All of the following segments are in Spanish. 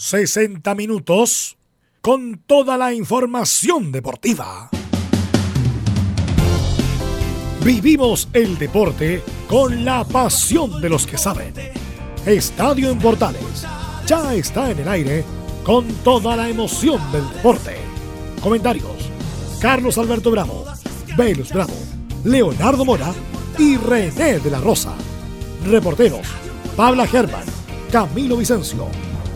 60 minutos con toda la información deportiva. Vivimos el deporte con la pasión de los que saben. Estadio en Portales ya está en el aire con toda la emoción del deporte. Comentarios: Carlos Alberto Bravo, Velus Bravo, Leonardo Mora y René de la Rosa. Reporteros: Pabla Germán, Camilo Vicencio,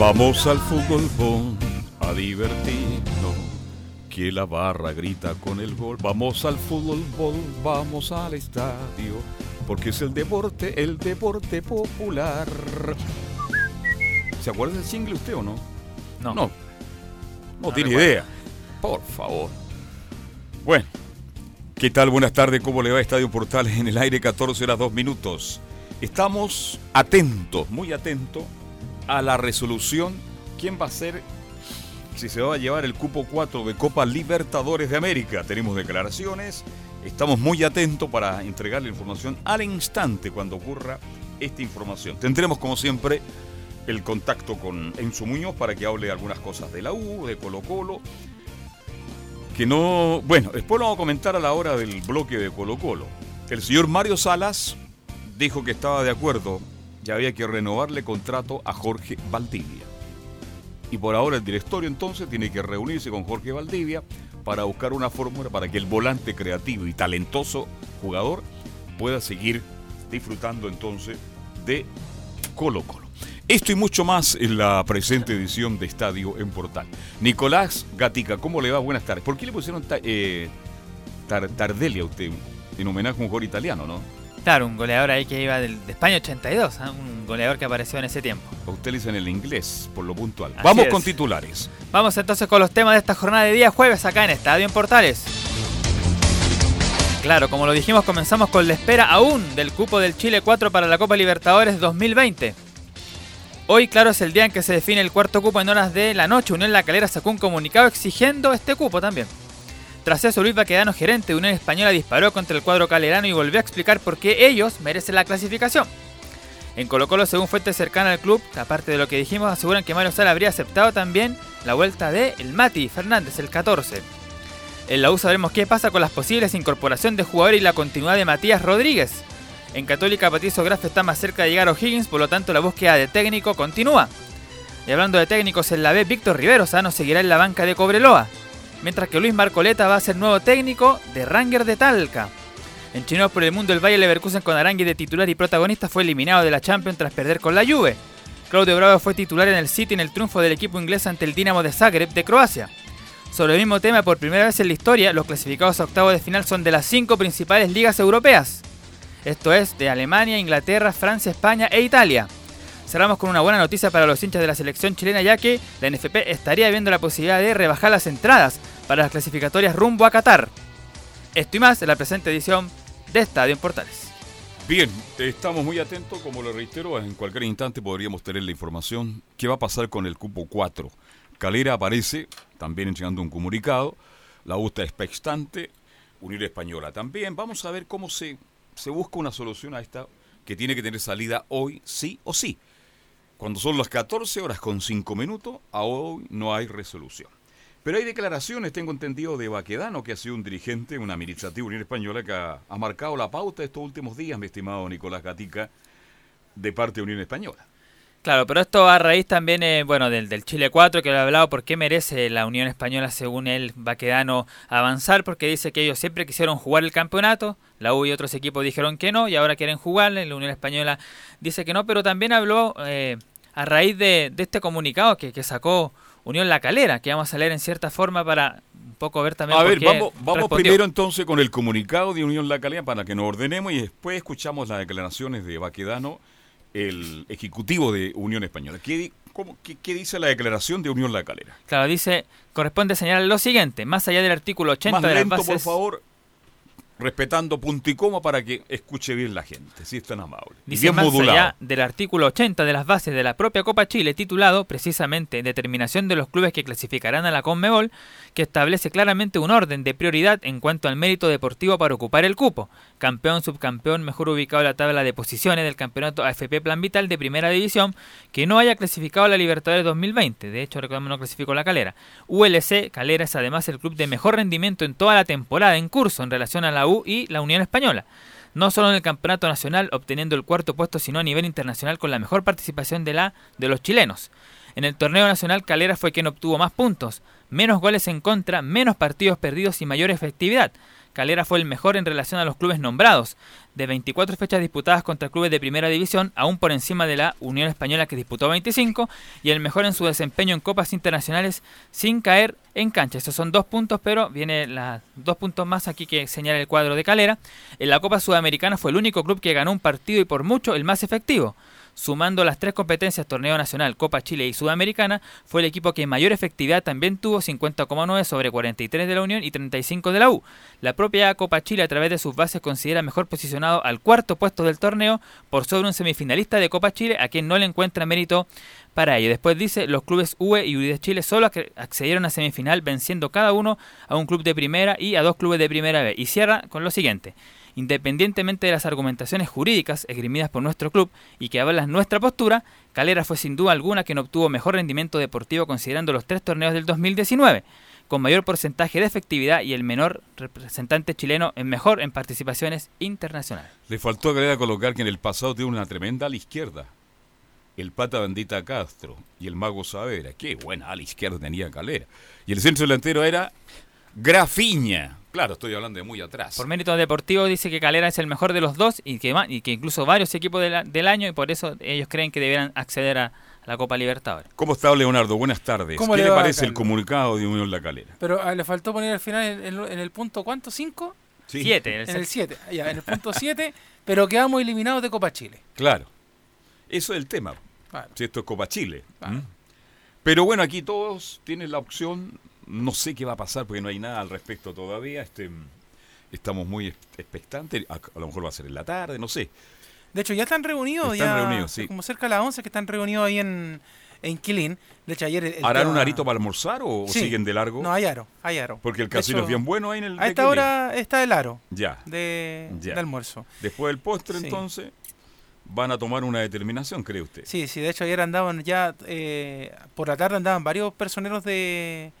Vamos al fútbol a divertirnos. Que la barra grita con el gol. Vamos al fútbol, vamos al estadio. Porque es el deporte, el deporte popular. ¿Se acuerda del single usted o no? No. No. No, tiene idea. Por favor. Bueno. ¿Qué tal? Buenas tardes. ¿Cómo le va Estadio Portales en el aire? 14 horas 2 minutos. Estamos atentos, muy atentos a la resolución. ¿Quién va a ser si se va a llevar el cupo 4 de Copa Libertadores de América? Tenemos declaraciones. Estamos muy atentos para entregar la información al instante cuando ocurra esta información. Tendremos, como siempre, el contacto con Enzo Muñoz para que hable algunas cosas de la U, de Colo Colo. Que no. Bueno, después lo vamos a comentar a la hora del bloque de Colo Colo. El señor Mario Salas dijo que estaba de acuerdo y había que renovarle contrato a Jorge Valdivia. Y por ahora el directorio entonces tiene que reunirse con Jorge Valdivia para buscar una fórmula para que el volante creativo y talentoso jugador pueda seguir disfrutando entonces de Colo Colo. Esto y mucho más en la presente edición de Estadio en Portal. Nicolás Gatica, ¿cómo le va? Buenas tardes. ¿Por qué le pusieron eh, Tardelli a usted? En homenaje a un jugador italiano, ¿no? Claro, un goleador ahí que iba de España 82, ¿ah? un goleador que apareció en ese tiempo. Dicen el inglés, por lo puntual. Vamos con titulares. Vamos entonces con los temas de esta jornada de día jueves acá en Estadio en Portales. Claro, como lo dijimos, comenzamos con la espera aún del cupo del Chile 4 para la Copa Libertadores 2020. Hoy, claro, es el día en que se define el cuarto cupo en horas de la noche. Unión La Calera sacó un comunicado exigiendo este cupo también. Tras eso, Luis Baquedano, gerente de Unión Española, disparó contra el cuadro calerano y volvió a explicar por qué ellos merecen la clasificación. En Colo Colo, según fuentes cercanas al club, aparte de lo que dijimos, aseguran que Mario Sala habría aceptado también la vuelta de el Mati Fernández, el 14. En la U sabremos qué pasa con las posibles incorporación de jugadores y la continuidad de Matías Rodríguez. En Católica, Patricio Graf está más cerca de llegar a O'Higgins, por lo tanto la búsqueda de técnico continúa. Y hablando de técnicos en la B, Víctor Rivero Sano seguirá en la banca de Cobreloa, mientras que Luis Marcoleta va a ser nuevo técnico de Ranger de Talca. En Chinos por el mundo, el Valle Leverkusen con Arangui de titular y protagonista fue eliminado de la Champions tras perder con la Juve. Claudio Bravo fue titular en el City en el triunfo del equipo inglés ante el Dinamo de Zagreb de Croacia. Sobre el mismo tema, por primera vez en la historia, los clasificados a octavos de final son de las cinco principales ligas europeas. Esto es de Alemania, Inglaterra, Francia, España e Italia. Cerramos con una buena noticia para los hinchas de la selección chilena ya que la NFP estaría viendo la posibilidad de rebajar las entradas para las clasificatorias rumbo a Qatar. Esto y más en la presente edición de Estadio en Portales. Bien, estamos muy atentos, como lo reitero, en cualquier instante podríamos tener la información qué va a pasar con el cupo 4. Calera aparece, también entregando un comunicado, la USTA está expectante, Unir Española también. Vamos a ver cómo se se busca una solución a esta que tiene que tener salida hoy sí o sí. Cuando son las 14 horas con 5 minutos, a hoy no hay resolución. Pero hay declaraciones, tengo entendido, de Baquedano, que ha sido un dirigente, una administrativa Unión Española, que ha, marcado la pauta estos últimos días, mi estimado Nicolás Gatica, de parte de Unión Española. Claro, pero esto a raíz también, eh, bueno, del, del, Chile 4 que lo ha hablado, por qué merece la Unión Española, según él, Baquedano, avanzar, porque dice que ellos siempre quisieron jugar el campeonato, la U y otros equipos dijeron que no, y ahora quieren jugar, la Unión Española dice que no, pero también habló eh, a raíz de, de, este comunicado que, que, sacó Unión La Calera, que vamos a leer en cierta forma para un poco ver también... A ver, vamos, vamos primero entonces con el comunicado de Unión La Calera para que nos ordenemos y después escuchamos las declaraciones de Baquedano el ejecutivo de Unión Española. ¿Qué, ¿Cómo, qué, qué dice la declaración de Unión La Calera? Claro, dice, corresponde señalar lo siguiente, más allá del artículo 80 Más de las lento, bases... por favor, respetando punto y coma para que escuche bien la gente, si es tan amable. Dice bien más modulado. allá del artículo 80 de las bases de la propia Copa Chile, titulado precisamente Determinación de los clubes que clasificarán a la Conmebol, que establece claramente un orden de prioridad en cuanto al mérito deportivo para ocupar el cupo. Campeón, subcampeón, mejor ubicado en la tabla de posiciones del campeonato AFP Plan Vital de Primera División, que no haya clasificado a la Libertadores 2020. De hecho, recordemos no clasificó la Calera. ULC, Calera es además el club de mejor rendimiento en toda la temporada en curso en relación a la U y la Unión Española no solo en el campeonato nacional obteniendo el cuarto puesto, sino a nivel internacional con la mejor participación de la de los chilenos. En el torneo nacional Calera fue quien obtuvo más puntos, menos goles en contra, menos partidos perdidos y mayor efectividad. Calera fue el mejor en relación a los clubes nombrados, de 24 fechas disputadas contra clubes de primera división, aún por encima de la Unión Española que disputó 25, y el mejor en su desempeño en copas internacionales sin caer en cancha. Esos son dos puntos, pero viene las dos puntos más aquí que señala el cuadro de Calera. En la Copa Sudamericana fue el único club que ganó un partido y por mucho el más efectivo. Sumando las tres competencias, Torneo Nacional, Copa Chile y Sudamericana, fue el equipo que mayor efectividad también tuvo, 50,9 sobre 43 de la Unión y 35 de la U. La propia Copa Chile, a través de sus bases, considera mejor posicionado al cuarto puesto del torneo por sobre un semifinalista de Copa Chile, a quien no le encuentra mérito para ello. Después dice, los clubes UE y UE Chile solo ac- accedieron a semifinal, venciendo cada uno a un club de primera y a dos clubes de primera B. Y cierra con lo siguiente. Independientemente de las argumentaciones jurídicas esgrimidas por nuestro club y que avalan nuestra postura, Calera fue sin duda alguna quien obtuvo mejor rendimiento deportivo considerando los tres torneos del 2019, con mayor porcentaje de efectividad y el menor representante chileno en mejor en participaciones internacionales. Le faltó a Calera colocar que en el pasado tiene una tremenda ala izquierda. El pata bandita Castro y el mago Savera. Qué buena ala izquierda tenía Calera. Y el centro delantero era Grafiña. Claro, estoy hablando de muy atrás. Por mérito deportivo dice que Calera es el mejor de los dos y que, ma- y que incluso varios equipos de la- del año y por eso ellos creen que deberán acceder a, la Copa Libertadores. ¿Cómo está Leonardo? Buenas tardes. ¿Cómo ¿Qué le parece el comunicado de Unión La Calera? Pero ah, le faltó poner al final en, en- en el punto, ¿cuánto? ¿Cinco? Sí, Siete. En el sexto. 7. Ya, en el punto 7, pero quedamos eliminados de Copa Chile. Claro. Eso es el tema. Claro. Si esto es Copa Chile. Pero bueno, aquí todos tienen la opción. No sé qué va a pasar porque no hay nada al respecto todavía. Este, estamos muy ex- expectantes. A, a lo mejor va a ser en la tarde, no sé. De hecho, ya están reunidos. Están ya, reunidos, sí. Como cerca de las 11 que están reunidos ahí en, en Quilín. De hecho, ayer. el- ¿Harán tema- un arito para almorzar o, Sí. siguen de largo? No, hay aro. Hay aro. porque el casino hecho, es bien bueno ahí en el. A esta hora está el aro Ya. de, Ya. de almuerzo. Después del postre, Sí. entonces, van a tomar una determinación, cree usted. Sí, sí, de hecho ayer andaban ya, eh, por la tarde andaban varios personeros de...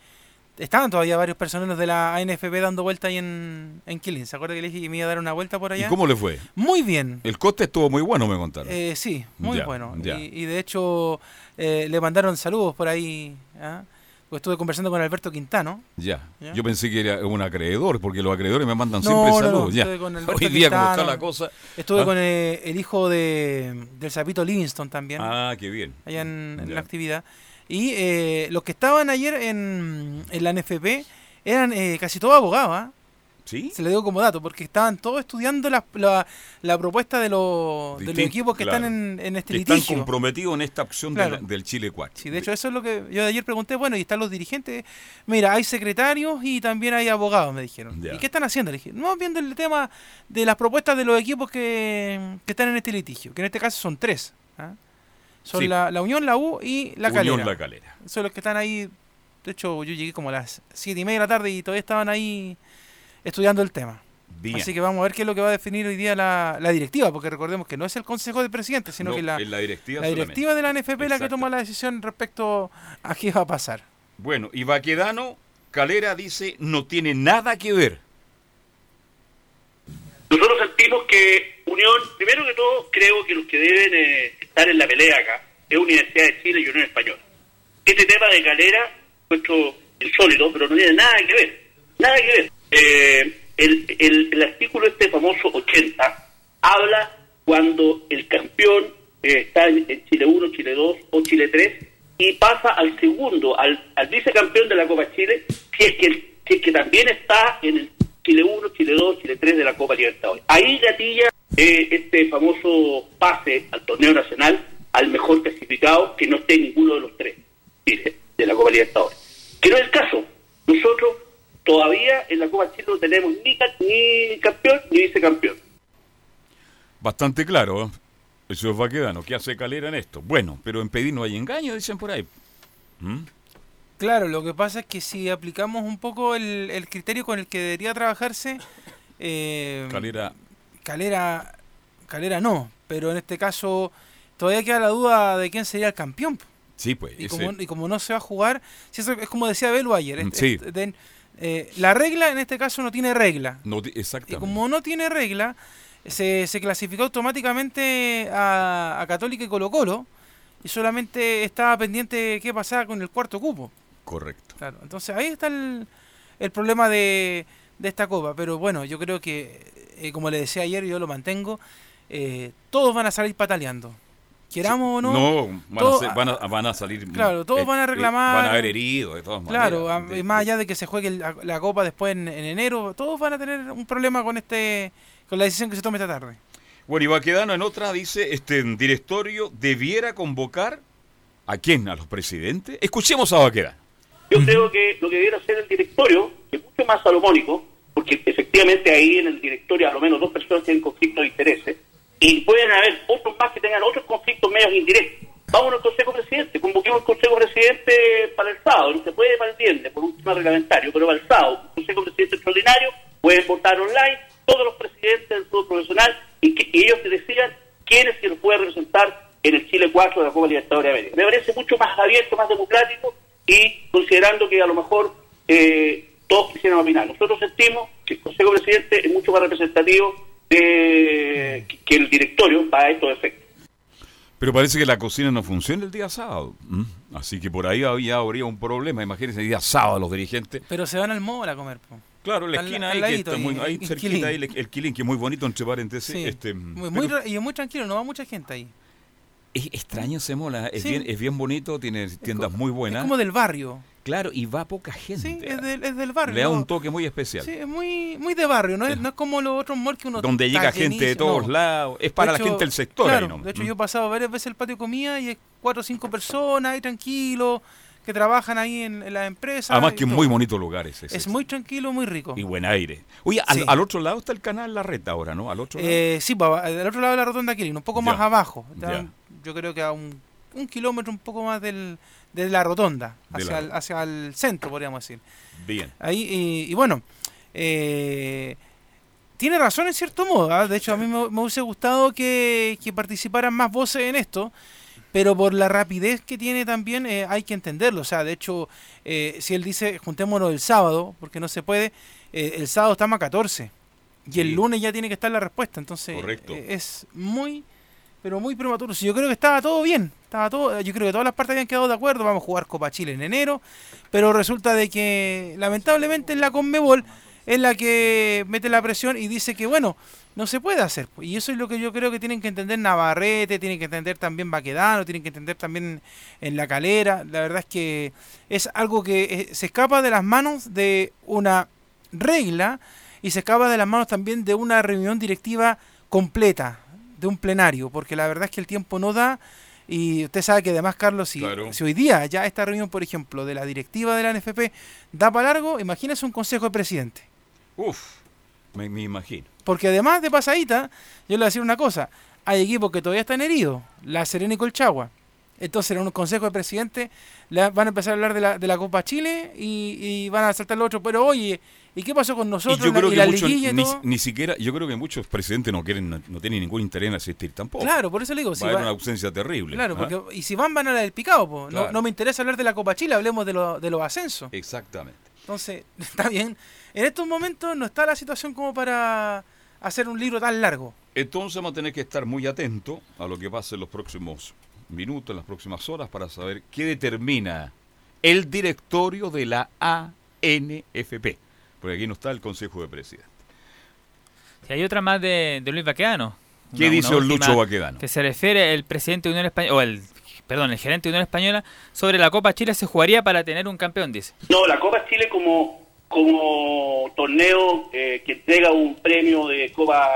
Estaban todavía varios personeros de la ANFP dando vuelta ahí en, en Quilín. ¿Se acuerda que le dije que me iba a dar una vuelta por ¿Y allá? cómo le fue? Muy bien. El coste estuvo muy bueno, me contaron. Eh, sí, muy Ya, bueno. ya. Y, y de hecho eh, le mandaron saludos por ahí. ¿ah? Pues estuve conversando con Alberto Quintano. Ya. ¿Ya? Yo pensé que era un acreedor, porque los acreedores me mandan No, siempre no, no, saludos. ya. estuve con Alberto Hoy día, como está Quintano. la cosa. Estuve ¿Ah? con eh, el hijo de, del Zapito Livingston también. Ah, qué bien. allá en, en la actividad. Y eh, los que estaban ayer en, en la NFP eran eh, casi todos abogados, ¿ah? ¿Sí? se le dio como dato, porque estaban todos estudiando la, la, la propuesta de, los de los equipos que claro. están en, en este Que están litigio. comprometidos en esta opción Claro. de la- del Chile 4. Sí, de hecho eso es lo que yo de ayer pregunté, bueno, y están los dirigentes, mira, hay secretarios y también hay abogados, me dijeron. Ya. ¿Y qué están haciendo? Le dije, no, viendo el tema de las propuestas de los equipos que, que están en este litigio, que en este caso son tres. Son Sí. la, la Unión, la U y la Unión Calera. La Calera. Son los que están ahí. De hecho, yo llegué como a las siete y media de la tarde y todavía estaban ahí estudiando el tema. Bien. Así que vamos a ver qué es lo que va a definir hoy día la, la directiva, porque recordemos que no es el Consejo de Presidentes, sino No, que la, la directiva la directiva de la NFP la que toma la decisión respecto a qué va a pasar. Bueno, y Baquedano, Calera dice, no tiene nada que ver. Nosotros sentimos que Unión, primero que todo, creo que los que deben eh, estar en la pelea acá es Universidad de Chile y Unión Española. Este tema de Calera, puesto insólito, pero no tiene nada que ver. Nada que ver. Eh, el, el- artículo este famoso 80 habla cuando el campeón eh, está en, Chile 1, Chile 2 o Chile 3 y pasa al segundo, al, al vicecampeón de la Copa Chile, si es que, que también está en el Chile 1, Chile 2, Chile 3 de la Copa Libertadores. Ahí gatilla este famoso pase al torneo nacional al mejor clasificado que no esté ninguno de los tres dice, de la Copa Libertadores. Que no es el caso. Nosotros todavía en la Copa Chile no tenemos ni, ni campeón ni vicecampeón. Bastante claro, ¿eh? eso es Vaquedano. ¿Qué hace Calera en esto? Bueno, pero en pedir no hay engaño, dicen por ahí. ¿Mm? Claro, lo que pasa es que si aplicamos un poco el, el criterio con el que debería trabajarse, eh, Calera. Calera, Calera no, pero en este caso todavía queda la duda de quién sería el campeón. Sí, pues. Y, como, y como no se va a jugar, si eso es como decía Belu ayer, Mm, es- sí. es- eh, la regla en este caso no tiene regla. no, di- Y exactamente. como no tiene regla, se, se clasificó automáticamente a, a Católica y Colo Colo y solamente estaba pendiente qué pasaba con el cuarto cupo. Correcto. Claro, entonces ahí está el, el problema de, de esta copa. Pero bueno, yo creo que, eh, como le decía ayer, yo lo mantengo, eh, todos van a salir pataleando. Queramos o no. No, van, todo- a, ser- van, a, van a salir. Claro, todos van a reclamar- van a haber heridos, de todas Claro, maneras. De- más allá de que se juegue la, la copa después en, en enero, todos van a tener un problema con este con la decisión que se tome esta tarde. Bueno, y Baquedano en otra dice, este directorio debiera convocar a quién, a los presidentes. Escuchemos a Baquedano. Yo creo que lo que debiera hacer el directorio es mucho más salomónico, porque efectivamente ahí en el directorio a lo menos dos personas tienen conflictos de intereses, y pueden haber otros más que tengan otros conflictos medios indirectos. Vamos al Consejo Presidente, convoquemos el Consejo Presidente para el sábado, no se puede para el viernes por un tema reglamentario, pero para el sábado, un Consejo Presidente extraordinario, pueden votar online todos los presidentes del fútbol profesional y que y ellos te decían quiénes se los puede representar en el Chile 4 de la Copa Libertadores de América. Me parece mucho más abierto, más democrático y considerando que a lo mejor eh, todos quisieran opinar. Nosotros sentimos que el Consejo Presidente es mucho más representativo de, que, el directorio para estos efectos. Pero parece que la cocina no funciona el día sábado. ¿m? Así que por ahí había, habría un problema. Imagínense el día sábado los dirigentes. Pero se van al mall a comer. po. Claro, en la Al- esquina al ahí, que está muy, ahí, cerquita, Quilín. ahí el, el Quilín, que es muy bonito, entre paréntesis. Sí. Este, muy, pero y es muy tranquilo, no va mucha gente ahí. Es extraño ese mola, es, Sí. bien, es bien bonito, tiene tiendas muy Es buenas. como del barrio. Claro, y va poca gente. Sí, es del, es del barrio. Le da un toque muy especial. Sí, es muy, muy de barrio, no es, no es como los otros malls que uno Donde llega gente de todos no. lados. Es De para la hecho, gente del sector. claro, ahí, ¿no? De hecho, Mm. yo he pasado varias veces el patio de comida y hay cuatro o cinco personas ahí tranquilos que trabajan ahí en, en la empresa. Además que es muy bonito lugar ese. Es ese. muy tranquilo, muy rico. Y buen aire. Oye, al, Sí. al otro lado está el canal La Reta ahora, ¿no? Al otro lado. Eh, sí, pa, del otro lado de la rotonda Quilín, un poco más abajo. ya. Está- Yo creo que a un, un kilómetro un poco más del, de la rotonda, De hacia, la- el, hacia el centro, podríamos decir. Bien. Ahí, y, y bueno, eh, tiene razón en cierto modo. ¿ah? De hecho, a mí me, me hubiese gustado que, que participaran más voces en esto, pero por la rapidez que tiene también eh, hay que entenderlo. O sea, de hecho, eh, si él dice juntémonos el sábado, porque no se puede, el sábado estamos a 14 y Sí. el lunes ya tiene que estar la respuesta. Entonces, Correcto. es muy, pero muy prematuro. Yo creo que estaba todo bien, estaba todo, yo creo que todas las partes habían quedado de acuerdo. Vamos a jugar Copa Chile en enero, pero resulta de que lamentablemente en la Conmebol es la que mete la presión y dice que bueno, no se puede hacer. Y eso es lo que yo creo que tienen que entender Navarrete, tienen que entender también Baquedano, tienen que entender también en la calera. La verdad es que es algo que eh, se escapa de las manos de una regla y se escapa de las manos también de una reunión directiva completa, de un plenario, porque la verdad es que el tiempo no da. Y usted sabe que además, Carlos, si, Claro. si hoy día ya esta reunión, por ejemplo, de la directiva de la NFP da para largo, imagínese un consejo de presidente. Uf, me, me imagino. Porque además de pasadita, yo le voy a decir una cosa, hay equipos que todavía están heridos, La Serena y Colchagua. Entonces en un consejo de presidente van a empezar a hablar de la, de la Copa Chile y, y van a saltar lo otro. Pero oye, ¿y qué pasó con nosotros? yo y la, creo y que la muchos, ni, siquiera, yo creo que muchos presidentes no quieren, no, no tienen ningún interés en asistir tampoco. Claro, por eso le digo. si va a haber una ausencia terrible. claro, ¿ah? porque y si van, van a la del picado. po. Claro. No, no me interesa hablar de la Copa Chile, hablemos de, lo- de los ascensos. Exactamente. Entonces, está bien. En estos momentos no está la situación como para hacer un libro tan largo. Entonces vamos a tener que estar muy atentos a lo que pase en los próximos minutos, en las próximas horas, para saber qué determina el directorio de la ANFP. Porque aquí no está el Consejo de Presidentes. Y hay otra más de, de Luis Baquedano. ¿Qué Una- dice una Lucho Baquedano? Que se refiere el presidente de Unión Española, o el, perdón, el gerente de Unión Española, sobre la Copa Chile se jugaría para tener un campeón, dice. No, la Copa Chile como, como torneo eh, que entrega un premio de Copa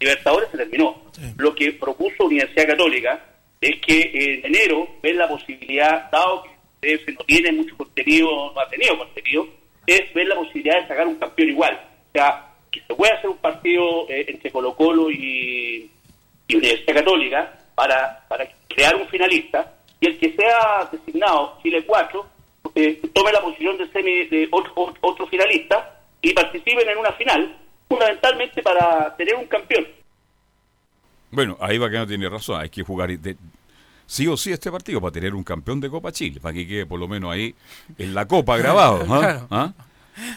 Libertadores se terminó. Lo que propuso Universidad Católica es que en enero ven la posibilidad, dado que no tiene mucho contenido, no ha tenido contenido, es ver la posibilidad de sacar un campeón igual. O sea, que se puede hacer un partido eh, entre Colo Colo y, y Universidad Católica para, para crear un finalista y el que sea designado Chile 4 eh, tome la posición de, semi, de otro, otro finalista y participen en una final, fundamentalmente para tener un campeón. Bueno, ahí va que no tiene razón, hay que jugar de, sí o sí este partido para tener un campeón de Copa Chile, para que quede por lo menos ahí en la Copa grabado. ¿ah? ¿Ah?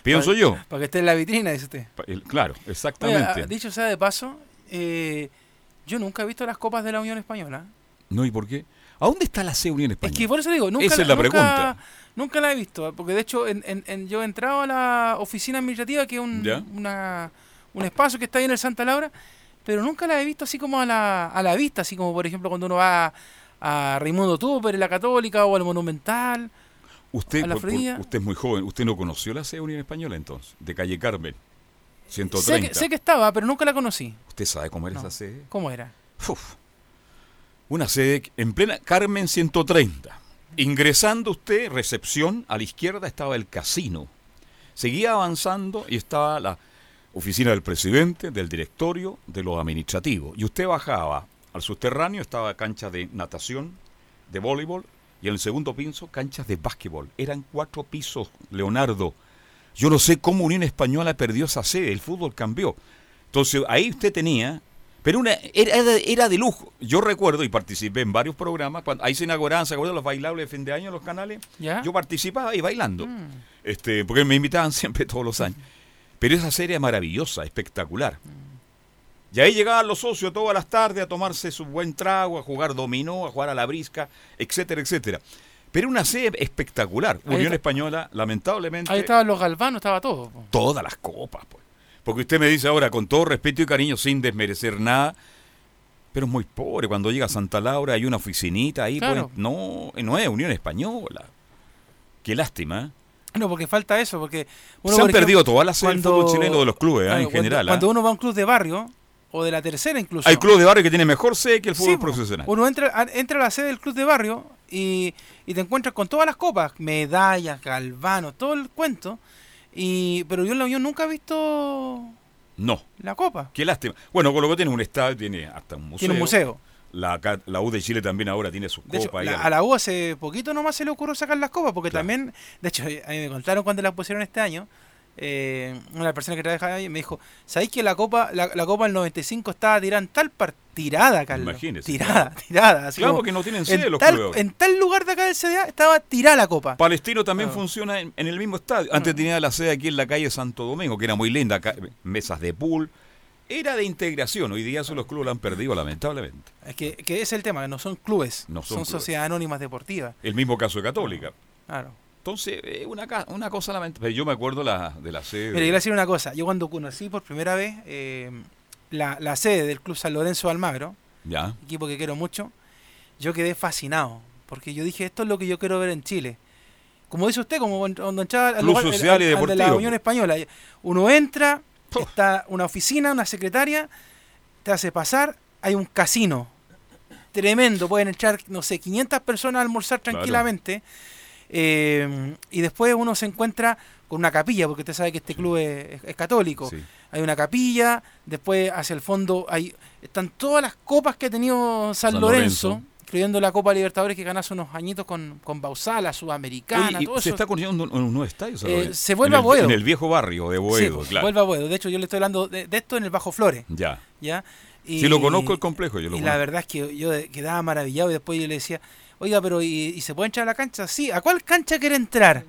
Pienso yo. Para que esté en la vitrina, dice usted. Claro, exactamente. dicho sea de paso, eh, yo nunca he visto las copas de la Unión Española. No, ¿y por qué? ¿A dónde está la C Unión Española? Es que por eso digo, nunca, Esa es la nunca, pregunta. Nunca la he visto, porque de hecho en, en, yo he entrado a la oficina administrativa, que es un, una, un espacio que está ahí en el Santa Laura, pero nunca la he visto así como a la, a la vista, así como por ejemplo cuando uno va a Raimundo Tupper en la Católica o al Monumental. Usted, usted es muy joven, ¿usted no conoció la sede Unión Española entonces? De calle Carmen, 130. Sé que, estaba, pero nunca la conocí. ¿Usted sabe cómo era esa sede? ¿Cómo era? Una sede en plena Carmen 130. Ingresando usted, recepción, a la izquierda estaba el casino. Seguía avanzando y estaba la oficina del presidente, del directorio, de los administrativos. Y usted bajaba al subterráneo, estaba cancha de natación, de voleibol, y en el segundo piso canchas de básquetbol. Eran cuatro pisos, Leonardo. Yo no sé cómo Unión Española perdió esa sede, el fútbol cambió. Entonces ahí usted tenía, pero una, era, era de lujo. Yo recuerdo y participé en varios programas, cuando ahí se inauguraban, ¿se acuerdan los bailables de fin de año en los canales? Yo participaba ahí bailando, mm. este, porque me invitaban siempre todos los años. Pero esa serie es maravillosa, espectacular. Mm. Y ahí llegaban los socios todas las tardes a tomarse su buen trago, a jugar dominó, a jugar a la brisca, etcétera, etcétera. Pero una sede espectacular. Unión Española, lamentablemente. Ahí estaban los galvanos, estaba todo. Todas las copas, pues. Porque usted me dice ahora, con todo respeto y cariño, sin desmerecer nada, pero es muy pobre. Cuando llega a Santa Laura hay una oficinita ahí. Pues, no, no es Unión Española. Qué lástima. ¿eh? No, porque falta eso, porque... Se han perdido todas las sedes del fútbol chileno de los clubes, ¿eh? en general. Cuando uno va a un club de barrio, o de la tercera incluso. Hay club de barrio que tiene mejor sede que el fútbol profesional. Uno entra, entra a la sede del club de barrio y, y, te encuentras con todas las copas, medallas, galvano, todo el cuento. Y, pero yo en la Unión nunca he visto no. la copa. Qué lástima. Bueno, con lo que tiene un estadio, tiene hasta un museo. Tiene un museo. La, la, U de Chile también ahora tiene su copa. a la U hace poquito nomás se le ocurrió sacar las copas, porque también, de hecho, a mí me contaron cuando las pusieron este año, eh, una persona que trabaja ahí me dijo, ¿sabéis que la Copa la, Copa del 95 estaba tirada en tal tirada, Carlos? Imagínese. Tirada, tirada. Así claro, porque no tienen sede en los tal, En tal lugar de acá del CDA estaba tirada la Copa. Palestino también funciona en, el mismo estadio. Antes tenía la sede aquí en la calle Santo Domingo, que era muy linda, mesas de pool. Era de integración, hoy día esos los clubes lo han perdido lamentablemente. Es que, que es el tema, no son clubes, no son, sociedades anónimas deportivas. El mismo caso de Católica. Claro. Entonces, es una, una cosa lamentable. Yo me acuerdo la, de la sede. Pero yo decir una cosa. Yo cuando conocí por primera vez eh, la, la, sede del Club San Lorenzo de Almagro, ya. equipo que quiero mucho, yo quedé fascinado. Porque yo dije, esto es lo que yo quiero ver en Chile. Como dice usted, como cuando entraba al, lugar, social y de la Unión Española. Uno entra, está una oficina, una secretaria, te hace pasar, hay un casino tremendo, pueden echar, no sé, 500 personas a almorzar tranquilamente. Eh, y después uno se encuentra con una capilla, porque usted sabe que este club es, católico. Hay una capilla, después hacia el fondo hay están todas las copas que ha tenido San, Lorenzo, incluyendo la Copa Libertadores que ganó hace unos añitos con, con Bausala, Sudamericana. se está construyendo un, nuevo estadio. Eh, se vuelve a Boedo. En el viejo barrio de Boedo, claro. vuelve a Boedo. De hecho, yo le estoy hablando de, esto en el Bajo Flores. Ya. ¿ya? Y, lo conozco el complejo. Yo lo y la verdad es que yo quedaba maravillado y después yo le decía, Oiga, pero ¿y, se puede entrar a la cancha? Sí, ¿a cuál cancha quiere entrar?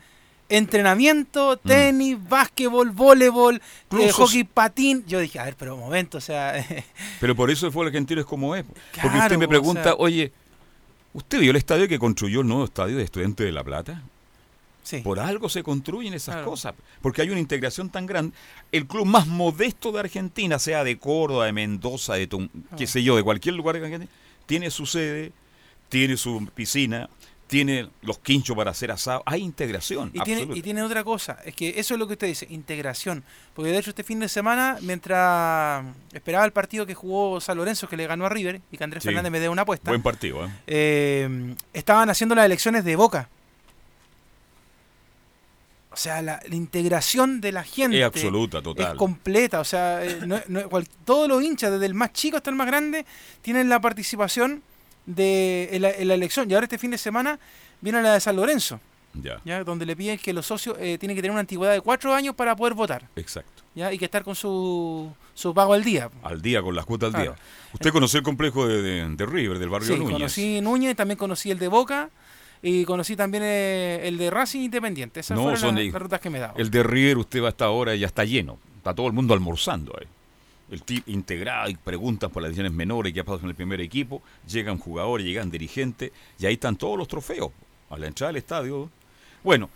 Entrenamiento, mm. tenis, básquetbol, voleibol, eh, hockey, patín. Yo dije, a ver, pero un momento, o sea. pero por eso el fútbol argentino es como es. Porque usted me pregunta, oye, ¿usted vio el estadio que construyó el nuevo estadio de Estudiantes de La Plata? Sí. Por algo se construyen esas cosas, porque hay una integración tan grande. El club más modesto de Argentina, sea de Córdoba, de Mendoza, de qué ah. sé yo, de cualquier lugar de Argentina, tiene su sede, tiene su piscina, tiene los quinchos para hacer asado. Hay integración. Y tiene, absoluta. y tiene otra cosa, es que eso es lo que usted dice, integración. Porque de hecho este fin de semana, mientras esperaba el partido que jugó San Lorenzo, que le ganó a River, y que Andrés Sí. Fernández me dé una apuesta, Buen partido, ¿eh? eh, estaban haciendo las elecciones de Boca. O sea, la, la integración de la gente Es absoluta, total. es completa. O sea, eh, no- no- cual- todos los hinchas, desde el más chico hasta el más grande, tienen la participación de, en, la, en la elección. Y ahora este fin de semana viene la de San Lorenzo, Ya, ¿ya? donde le piden que los socios eh, tienen que tener una antigüedad de cuatro años para poder votar. exacto. ¿ya? Y que estar con su, su pago al día. Al día, con las cuotas al Claro. día. Usted conoció el complejo de, de- de River, del barrio Sí, Núñez. conocí Núñez, también conocí el de Boca y conocí también eh, el de Racing Independiente. Esas No, fueron son las, de- las rutas que me dado. El de River, usted va hasta ahora y ya está lleno. Está todo el mundo almorzando ahí. El team integrado y preguntas por las decisiones menores que ha pasado en el primer equipo. Llegan jugadores, llegan dirigentes y ahí están todos los trofeos a la entrada del estadio. Bueno,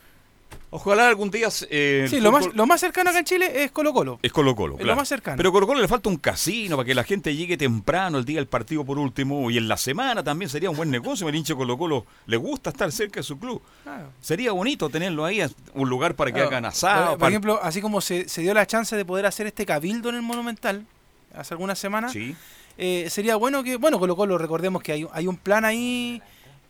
ojalá algún día. eh, sí, lo más, lo más cercano acá en Chile es Colo Colo. Es Colo Colo, es lo claro. más cercano. Pero Colo Colo le falta un casino para que la gente llegue temprano el día del partido por último y en la semana también sería un buen negocio. El hincha de Colo Colo le gusta estar cerca de su club. Claro. Sería bonito tenerlo ahí, un lugar para que Claro. hagan asado. Por, para- ejemplo, así como se, se dio la chance de poder hacer este cabildo en el Monumental hace algunas semanas, Sí. eh, sería bueno que, bueno, Colo Colo, recordemos que hay, hay un plan ahí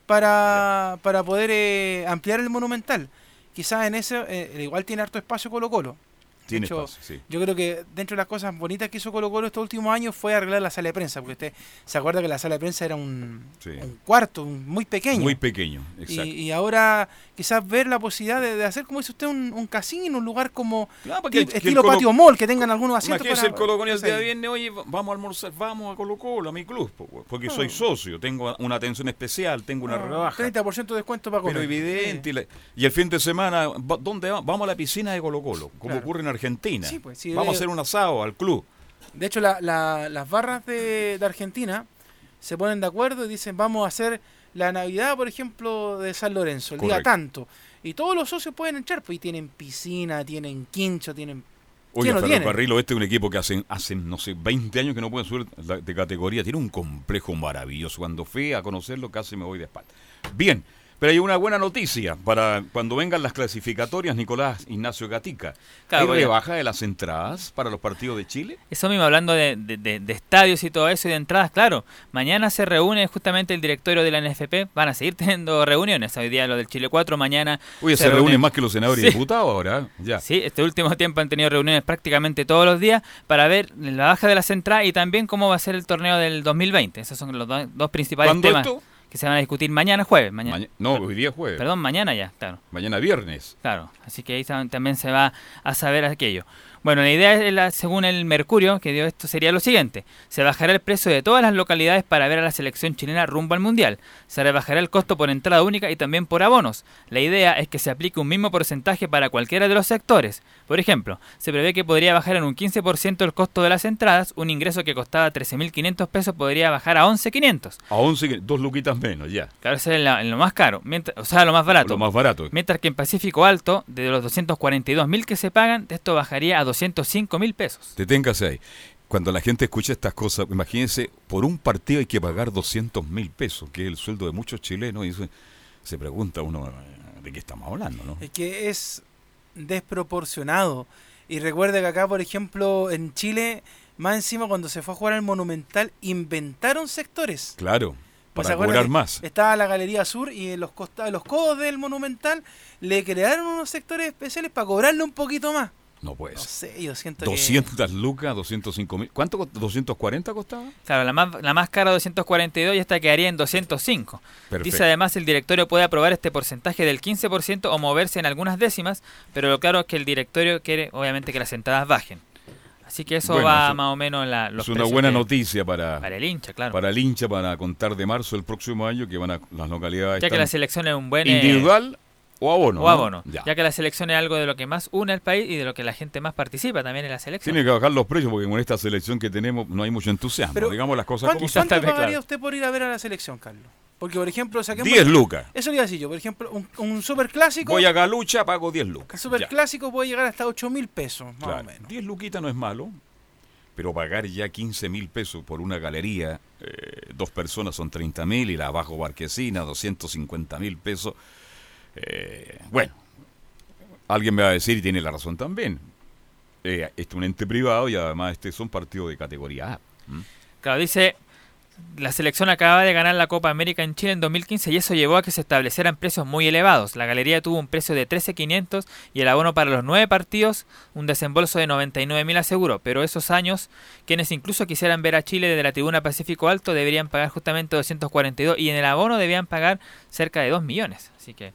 para, para poder eh, ampliar el Monumental. Quizás en ese, eh, igual tiene harto espacio Colo Colo. De Tiene hecho, espacio, sí. Yo creo que dentro de las cosas bonitas que hizo Colo Colo estos últimos años fue arreglar la sala de prensa, porque usted se acuerda que la sala de prensa era un, Sí. un cuarto un- muy pequeño. Muy pequeño, y, exacto. y ahora quizás ver la posibilidad de, de hacer, como dice usted, un, un casino, un lugar como Claro, tip- el estilo patio mall, que tengan algunos asientos Imagínese para... el Colo Colo el día viernes, oye, vamos a almorzar, vamos a Colo Colo, a mi club, porque soy socio, tengo una atención especial, tengo una rebaja. 30% de descuento para comer. Pero evidente, y, la- y el fin de semana, ¿dónde va? Vamos a la piscina de Colo Colo, como Claro. ocurre en Argentina. Sí, pues, sí, vamos a de- hacer un asado al club. De hecho, la- la- las barras de, de Argentina se ponen de acuerdo y dicen, vamos a hacer la Navidad, por ejemplo, de San Lorenzo, el día tanto. Y todos los socios pueden entrar, pues y tienen piscina, tienen quincho, tienen... Oye, no tiene? Ferrocarril Oeste es un equipo que hacen, no sé, 20 años que no pueden subir de categoría. Tiene un complejo maravilloso. Cuando fui a conocerlo casi me voy de espalda. Bien, pero hay una buena noticia para cuando vengan las clasificatorias, Nicolás Ignacio Gatica. Claro, ¿Hay rebaja de las entradas para los partidos de Chile? Eso mismo, hablando de, de- de- de estadios y todo eso y de entradas, claro. Mañana se reúne justamente el directorio de la NFP. Van a seguir teniendo reuniones. Hoy día lo del Chile 4, mañana. Oye, se, reúnen más que los senadores y diputados ahora. Ya. Sí, este último tiempo han tenido reuniones prácticamente todos los días para ver la baja de las entradas y también cómo va a ser el torneo del 2020. Esos son los do- dos principales ¿Cuándo temas esto? Que se van a discutir mañana jueves. Mañana, Maña- no, hoy día es jueves. Perdón, mañana ya, claro. Mañana viernes. Claro, así que ahí tam- también se va a saber aquello. Bueno, la idea, es la- según el Mercurio, que dio esto, sería lo siguiente. Se bajará el precio de todas las localidades para ver a la selección chilena rumbo al Mundial. Se rebajará el costo por entrada única y también por abonos. La idea es que se aplique un mismo porcentaje para cualquiera de los sectores. Por ejemplo, se prevé que podría bajar en un 15% el costo de las entradas. Un ingreso que costaba 13.500 pesos podría bajar a 11.500. A 11, que- dos luquitas menos, ya. Claro, es la- lo más caro, mientras, o sea, lo más barato. Lo más barato. Mientras que en Pacífico Alto, de los 242 mil que se pagan, esto bajaría a 205 mil pesos. Deténgase ahí. Cuando la gente escucha estas cosas, imagínense, por un partido hay que pagar 200 mil pesos, que es el sueldo de muchos chilenos, y se pregunta uno de qué estamos hablando, ¿no? Es que es desproporcionado. Y recuerda que acá, por ejemplo, en Chile, más encima cuando se fue a jugar al Monumental, inventaron sectores. Claro, Pues, ¿se para cobrar más. Estaba la Galería Sur y en los, costados, los codos del Monumental le crearon unos sectores especiales para cobrarle un poquito más. No puede No ser. sé, yo siento 200 lucas, 205 mil. ¿Cuánto? cost- ¿240 costaba? Claro, la más, la más cara 242 y esta quedaría en 205. Perfecto. Dice además el directorio puede aprobar este porcentaje del 15% o moverse en algunas décimas, pero lo claro es que el directorio quiere obviamente que las entradas bajen. Así que eso Bueno, va eso- más o menos la, los es una buena noticia para, para el hincha, claro. para el hincha, para contar de marzo del próximo año, que van a las localidades ya que la selección es un buen... eh, individual o abono. o ¿no? abono. Ya. Ya. que la selección es algo de lo que más une al país y de lo que la gente más participa también en la selección. Tiene que bajar los precios porque con esta selección que tenemos no hay mucho entusiasmo. Pero, digamos las cosas ¿Cuánto, como cuánto pagaría claro. usted por ir a ver a la selección, Carlos? Porque, por ejemplo, saquemos... 10 lucas. Eso le iba a decir yo. Por ejemplo, un, un super clásico... Voy a Galucha, pago 10 lucas. Un super clásico puede llegar hasta 8 mil pesos, más Claro. o menos. 10 luquitas no es malo. pero pagar ya 15 mil pesos por una galería, eh, dos personas son 30 mil y la bajo barquesina 250 mil pesos. Eh, bueno, alguien me va a decir y tiene la razón también. Eh, este es un ente privado y además este es un de categoría A. Claro, dice, la selección acaba de ganar la Copa América en Chile en 2015 y eso llevó a que se establecieran precios muy elevados. La galería tuvo un precio de 13.500 y el abono para los nueve partidos un desembolso de 99.000 aseguró, pero esos años quienes incluso quisieran ver a Chile desde la tribuna Pacífico Alto deberían pagar justamente 242 y en el abono debían pagar cerca de 2 millones. Así que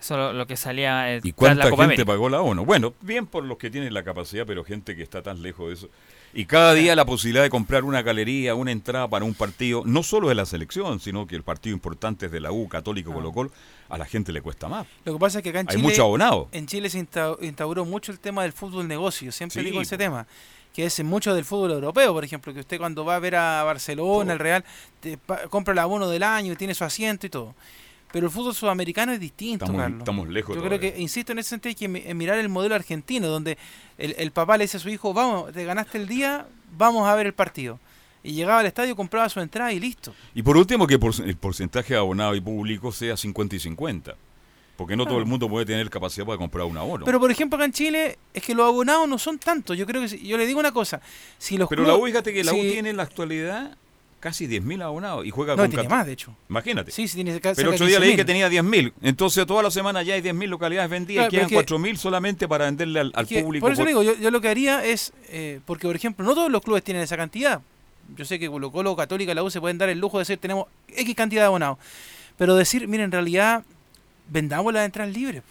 eso es lo, lo que salía eh, ¿Y cuánta la Copa gente América. pagó la ONU? Bueno, bien por los que tienen la capacidad, pero gente que está tan lejos de eso. Y cada día la posibilidad de comprar una galería, una entrada para un partido, no solo de la selección, sino que el partido importante es de la U, Católico, Colo Colo, a la gente le cuesta más. Lo que pasa es que acá en Hay Chile, mucho abonado. en Chile se insta- instauró mucho el tema del fútbol negocio. Siempre Sí, digo ese tema. Que es mucho del fútbol europeo, por ejemplo, que usted cuando va a ver a Barcelona, el Real, te pa- compra el abono del año y tiene su asiento y todo. Pero el fútbol sudamericano es distinto, Estamos- Carlos. estamos lejos Yo creo que, insisto, en ese sentido hay que eh, mirar el modelo argentino, donde el, el papá le dice a su hijo, vamos, te ganaste el día, vamos a ver el partido. Y llegaba al estadio, compraba su entrada y listo. Y por último, que por- el porcentaje de abonado y público sea 50 y 50. Porque no todo el mundo puede tener capacidad para comprar un abono. Pero por ejemplo acá en Chile es que los abonados no son tantos. Yo creo que si- yo le digo una cosa, si los Pero la U, fíjate que la U si- tiene en la actualidad casi 10.000 abonados y juega no con tiene 14. más de hecho. Imagínate. Sí, sí tiene Pero otro día leí 15.000. que tenía 10.000. Entonces, toda la semana ya hay 10.000 localidades vendidas Claro, y quedan pero es que- 4.000 solamente para venderle al, público. por eso digo, yo, yo lo que haría es, eh, porque por ejemplo, no todos los clubes tienen esa cantidad. Yo sé que Colo Colo, Católica, la U se pueden dar el lujo de decir tenemos X cantidad de abonados. Pero decir, miren, en realidad vendamos las entradas libres.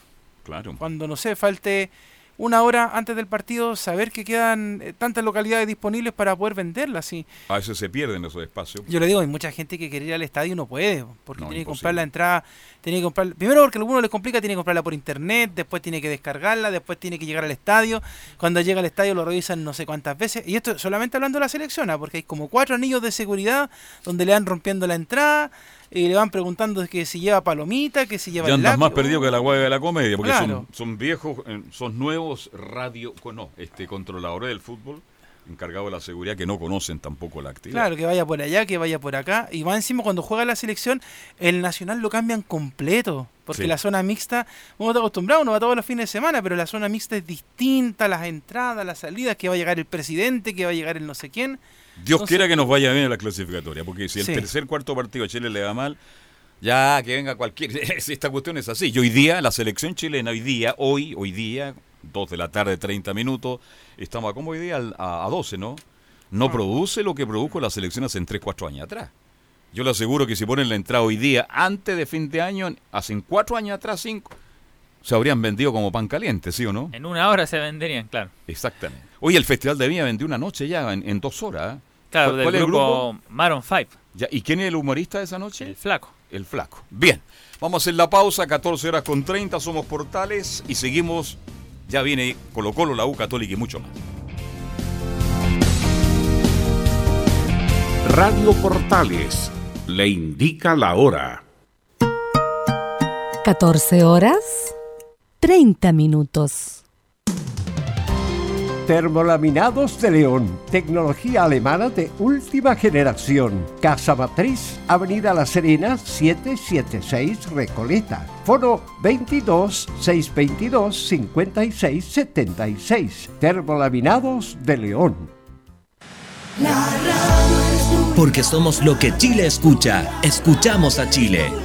Claro. Cuando, no sé, falte una hora antes del partido, saber que quedan eh, tantas localidades disponibles para poder venderlas. Sí. A veces se pierden esos espacios. Yo le digo, hay mucha gente que quiere ir al estadio y no puede, porque No, tiene que comprar la entrada, tiene que comprar, primero porque a algunos les complica, tiene que comprarla por internet, después tiene que descargarla, después tiene que llegar al estadio, cuando llega al estadio lo revisan no sé cuántas veces, y esto solamente hablando de la selección, ¿ah? porque hay como cuatro anillos de seguridad donde le van rompiendo la entrada y le van preguntando que si lleva palomita, que si lleva Ya andas más perdido que la hueá de la comedia, porque Claro. son, son viejos, eh, son nuevos radio, no, este, controladores del fútbol encargados de la seguridad que no conocen tampoco la actividad. Claro, que vaya por allá, que vaya por acá. Y va encima cuando juega la selección, el nacional lo cambian completo. Porque Sí. la zona mixta, uno está acostumbrado, uno va todos los fines de semana, pero la zona mixta es distinta, las entradas, las salidas, que va a llegar el presidente, que va a llegar el no sé quién. Dios Entonces- quiera que nos vaya bien en la clasificatoria, porque si el Sí. tercer, cuarto partido a Chile le va mal, ya que venga cualquier... Esta cuestión es así. Y hoy día, la selección chilena, hoy día, hoy, hoy día, 2 de la tarde, 30 minutos, estamos a como hoy día a, a 12, ¿no? No Ah. produce lo que produjo la selección hace 3, 4 años atrás. Yo le aseguro que si ponen la entrada hoy día, antes de fin de año, hace 4 años atrás, 5, se habrían vendido como pan caliente, ¿sí o no? En una hora se venderían, claro. Exactamente. Hoy el Festival de Viña vendió una noche ya, en, en dos horas. ¿eh? Claro, ¿Cuál- del cuál el grupo Maroon 5, Ya, ¿Y quién es el humorista de esa noche? el flaco. El flaco. Bien, vamos a hacer la pausa, 14 horas con 30, somos Portales y seguimos. Ya viene Colo Colo, la U Católica y mucho más. Radio Portales le indica la hora. 14 horas 30 minutos. Termolaminados de León, tecnología alemana de última generación. Casa Matriz, Avenida La Serena, 776 Recoleta. Foro 22 622 56 76. Termolaminados de León. Porque somos lo que Chile escucha. Escuchamos a Chile.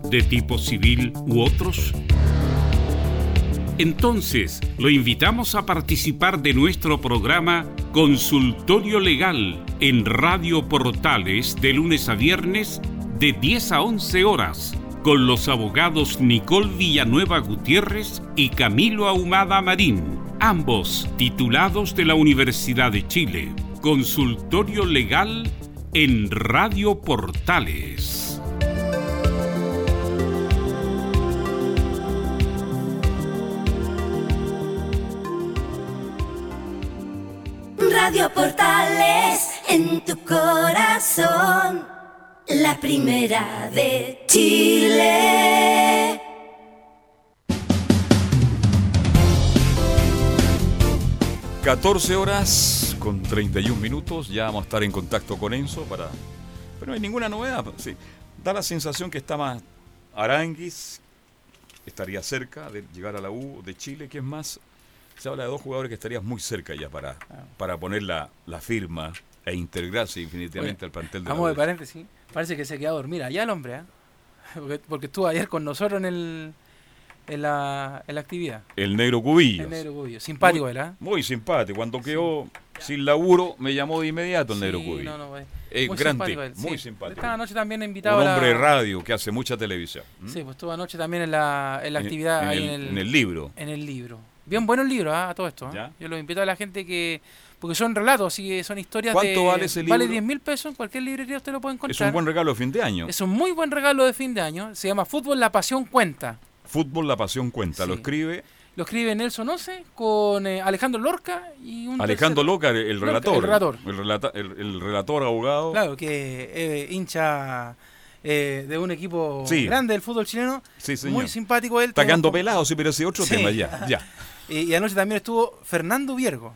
de tipo civil u otros? Entonces, lo invitamos a participar de nuestro programa Consultorio Legal en Radio Portales de lunes a viernes de 10 a 11 horas con los abogados Nicole Villanueva Gutiérrez y Camilo Ahumada Marín, ambos titulados de la Universidad de Chile. Consultorio Legal en Radio Portales. Radio Portales en tu corazón, la primera de Chile. ...14 horas con 31 minutos... ...ya vamos a estar en contacto con Enzo para... Pero no hay ninguna novedad. Sí. Da la sensación que está más Aranguis... Estaría cerca de llegar a la U de Chile. ¿Quién más? Se habla de dos jugadores que estarían muy cerca ya para, para poner la, la firma e integrarse definitivamente Oye, al plantel de Vamos de paréntesis. Parece que se quedó a dormir allá el hombre, ¿eh? Porque, porque estuvo ayer con nosotros en el en la, en la actividad. El negro Cubillos. El negro Cubillo. Simpático muy, él, ¿eh? Muy simpático. Cuando quedó sin laburo, me llamó de inmediato el negro Sí, Cubillos. no, no, eh, Es muy grande, simpático él, muy sí. simpático. Estaba anoche también invitado Un hombre de radio que hace mucha televisión. ¿Mm? Sí, pues estuvo anoche también en la, en la actividad en el- el, en el libro. En el libro. Bien bueno el libro, ¿ah? a todo esto. ¿ah? Yo los invito a la gente que. Porque son relatos, así que son historias ¿Cuánto de. vale ese Vale libro? 10 mil pesos, en cualquier librería usted lo puede encontrar. Es un buen regalo de fin de año. Es un muy buen regalo de fin de año. Se llama Fútbol La Pasión Cuenta. Fútbol, la pasión cuenta. Lo escribe Lo escribe Nelson Oce con eh, Alejandro Lorca y un Alejandro Loca, el Lorca, relator. el relator. El, relata- el- el relator abogado. Claro, que eh, hincha eh, de un equipo Sí. grande del fútbol chileno. Sí. Muy simpático él. Está quedando pelado, sí, pero ese otro tema ya. ya. Y, y anoche también estuvo Fernando Viergo.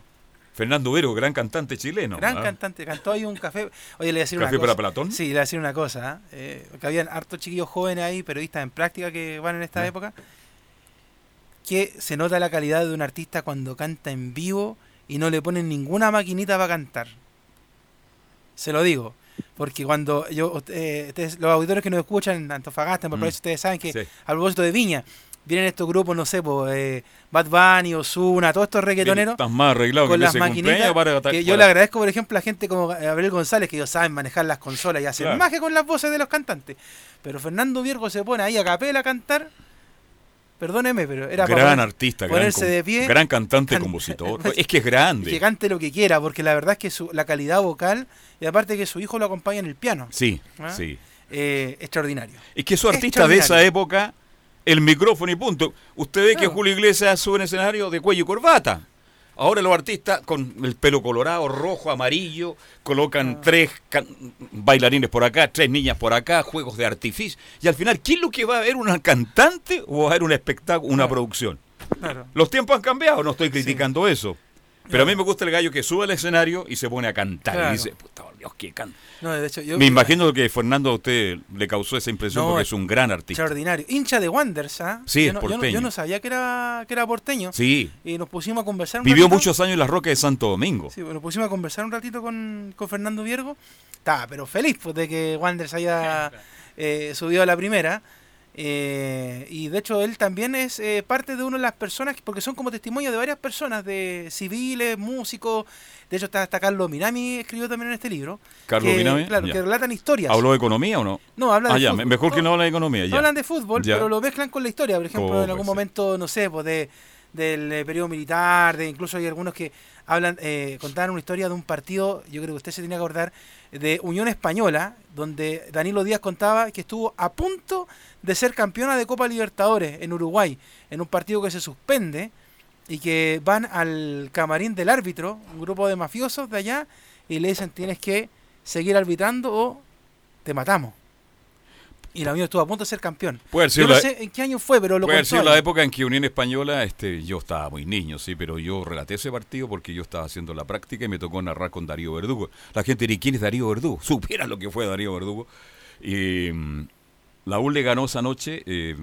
Fernando Vero, gran cantante chileno. Gran ¿ah? cantante, cantó ahí un café. Oye, le voy a decir ¿Café una cosa. para Platón? Sí, le voy a decir una cosa. ¿ah? Eh, que habían hartos chiquillos jóvenes ahí, periodistas en práctica que van en esta época. Que se nota la calidad de un artista cuando canta en vivo y no le ponen ninguna maquinita para cantar. Se lo digo. Porque cuando yo, eh, ustedes- los auditores que nos escuchan en Antofagasta, en Mm. Valparaíso, ustedes saben que Sí. a propósito de Viña, vienen estos grupos, no sé, pues, eh, Bad Bunny, Ozuna, todos estos reggaetoneros Estás más arreglado con que las maquinitas para, que yo para- le agradezco por ejemplo a gente como Gabriel González que ellos saben manejar las consolas y hacen Claro. más que con las voces de los cantantes pero Fernando Viergo se pone ahí a capela a cantar perdóneme pero era gran artista, gran, ponerse com- de pie gran cantante, can- compositor. Es que es grande. que cante lo que quiera porque la verdad es que su, la calidad vocal y aparte que su hijo lo acompaña en el piano Sí, ¿Ah? sí. eh, extraordinario Es que esos artistas de esa época, el micrófono y punto. Usted ve que Claro. Julio Iglesias sube en escenario de cuello y corbata. Ahora los artistas con el pelo colorado, rojo, amarillo, Ah. colocan tres can- bailarines por acá, tres niñas por acá, juegos de artificio. Y al final, ¿quién es lo que va a ver? ¿Una cantante o va a ver un espectáculo, una producción? claro Los tiempos han cambiado, no estoy criticando eso. Pero a mí me gusta el gallo que sube al escenario y se pone a cantar. Y dice, puta, Dios, qué canta. no, de hecho, yo Me imagino que Fernando a usted le causó esa impresión No, porque es un gran artista. extraordinario hincha de Wanderers ¿ah? Sí, yo es no, yo no- porteño. yo no sabía que era que era porteño Sí, y nos pusimos a conversar un vivió ratito. muchos años en las rocas de Santo Domingo. Sí, bueno, nos pusimos a conversar un ratito con, con Fernando Viergo. Estaba, pero feliz pues, de que Wanderers haya eh, subido a la primera. Eh, y de hecho él también es eh, parte de una de las personas, porque son como testimonios de varias personas, de civiles, músicos. De hecho está hasta Carlos Minami, escribió también en este libro. Carlos que, Minami, Claro, ya. que relatan historias. ¿Habló de economía o no? No, habla Ah, de ya, fútbol. mejor que No, habla de economía. Ya. Hablan de fútbol, Ya. pero lo mezclan con la historia. Por ejemplo, Oh, en algún pues momento, no sé, pues de del eh, periodo militar, de incluso hay algunos que hablan, eh, contaban una historia de un partido, yo creo que usted se tiene que acordar, de Unión Española, donde Danilo Díaz contaba que estuvo a punto de ser campeona de Copa Libertadores en Uruguay, en un partido que se suspende y que van al camarín del árbitro, un grupo de mafiosos de allá, y le dicen tienes que seguir arbitrando o te matamos. Y la Unión estuvo a punto de ser campeón. Puede Yo no la- sé en qué año fue, pero lo Puede ahí. la época en que Unión Española, este, yo estaba muy niño, sí, pero yo relaté ese partido porque yo estaba haciendo la práctica y me tocó narrar con Darío Verdugo. La gente diría, ¿quién es Darío Verdugo? Supiera lo que fue Darío Verdugo. Y mm, la U le ganó esa noche. eh,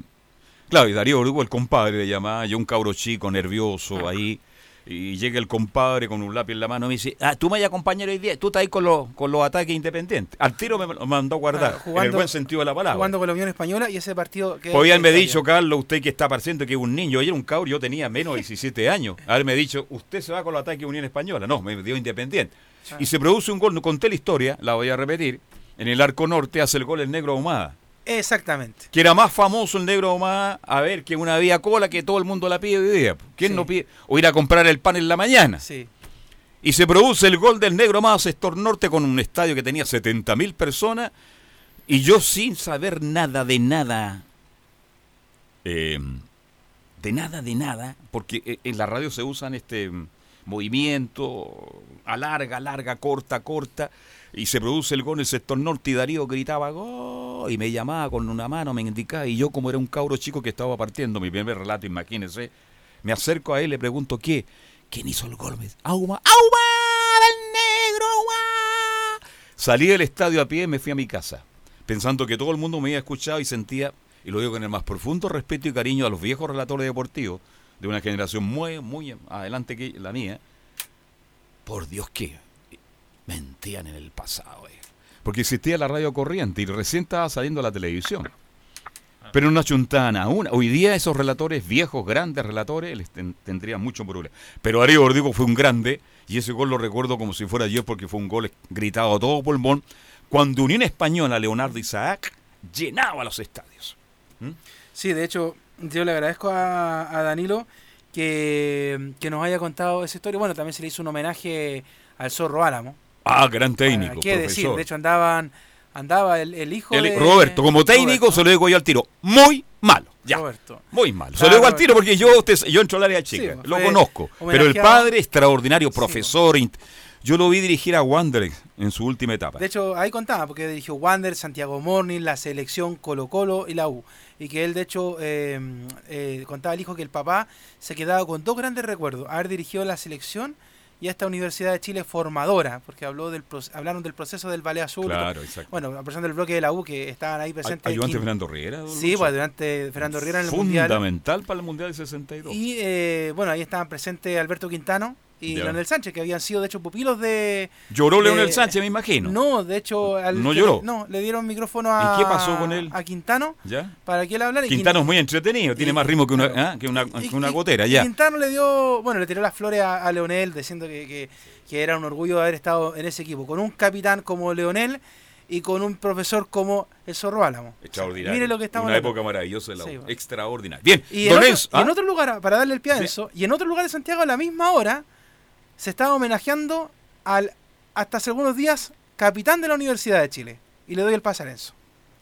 claro, y Darío Verdugo, el compadre, le llamaba, yo un cabro chico, nervioso, ahí. Y llega el compadre con un lápiz en la mano y me dice, ah, tú me vas a acompañar hoy día, tú estás ahí con los, con los ataques independientes. Al tiro me lo mandó a guardar, Ah, en el buen sentido de la palabra. Jugando con la Unión Española y ese partido que Podía haberme que- dicho, Carlos, usted que está pareciendo que es un niño, yo era un cabro, yo tenía menos de 17 años. Haberme dicho, usted se va con los ataques de Unión Española. No, me dio Independiente. Ah. Y se produce un gol, no conté la historia, la voy a repetir. En el arco norte hace el gol el negro Ahumada. Exactamente. Que era más famoso el negro Ahumada, a ver, que una vía cola que todo el mundo la pide hoy día. ¿Quién no pide? O ir a comprar el pan en la mañana. Sí. Y se produce el gol del negro más sector norte con un estadio que tenía 70 mil personas. Y yo sin saber nada de nada, eh, de nada de nada, porque eh, en la radio se usan este mm, movimiento, alarga, larga, corta, corta, y se produce el gol en el sector norte y Darío gritaba gol y me llamaba con una mano, me indicaba, y yo como era un cabro chico que estaba partiendo mi primer relato, imagínense, me acerco a él, le pregunto, ¿qué? ¿Quién hizo el gol? Auma, Auma, del negro, Auma. Salí del estadio a pie y me fui a mi casa, pensando que todo el mundo me había escuchado y sentía, y lo digo con el más profundo respeto y cariño a los viejos relatores deportivos, de una generación muy, muy adelante que la mía, por Dios que mentían en el pasado. eh. Porque existía la radio corriente y recién estaba saliendo la televisión. Pero no chuntaban aún. Hoy día esos relatores, viejos, grandes relatores, les ten- tendrían mucho problema. Pero Darío Verdugo fue un grande y ese gol lo recuerdo como si fuera ayer porque fue un gol gritado a todo pulmón cuando Unión Española, Leonardo Isaac, llenaba los estadios. ¿Mm? Sí, de hecho, yo le agradezco a, a Danilo que, que nos haya contado esa historia. Bueno, también se le hizo un homenaje al Zorro Álamo. Ah, gran técnico, ¿Qué decir? profesor. De hecho, andaban andaba el, el hijo El- de... Roberto, como técnico, se lo digo yo al tiro. Muy malo. Ya. Roberto. Muy malo. Se Claro, lo digo al tiro porque yo, usted- yo entro al área chica. Sí, lo fue conozco. Pero el padre, extraordinario, profesor. yo lo vi dirigir a Wander en su última etapa. De hecho, ahí contaba, porque dirigió Wander, Santiago Morning, la selección Colo Colo y la U. Y que él, de hecho, eh, eh, contaba el hijo que el papá se quedaba con dos grandes recuerdos. Haber dirigido la selección y a esta Universidad de Chile formadora, porque habló del hablaron del proceso del Ballet Azul. Claro, exacto. Bueno, la persona del bloque de la U que estaban ahí presentes. Ayudante Fernando Riera. Sí, pues durante Fernando Riera en el Mundial. Fundamental para el Mundial del 62. Y eh, bueno, ahí estaban presentes Alberto Quintano y Ya. Leonel Sánchez, que habían sido de hecho pupilos de... Lloró de- Leonel Sánchez, me imagino. No, de hecho... al ¿No lloró? No, le dieron micrófono a... ¿Y qué pasó con él? A Quintano ¿Ya? para que él hablara. y Quintano es muy entretenido, tiene más ritmo que una, ah, que una, y- que una gotera, ya. Quintano le dio, bueno, le tiró las flores a, a Leonel diciendo que, que- que era un orgullo de haber estado en ese equipo, con un capitán como Leonel y con un profesor como el Zorro Álamo. Extraordinario. Mire lo que estamos Una época maravillosa de la. Sí, bueno. Extraordinaria. Bien, Y en, don otro, Enzo, y en ¿ah? otro lugar, para darle el pie a Enzo, y en otro lugar de Santiago a la misma hora, se estaba homenajeando al, hasta hace algunos días, capitán de la Universidad de Chile. Y le doy el pase a Enzo,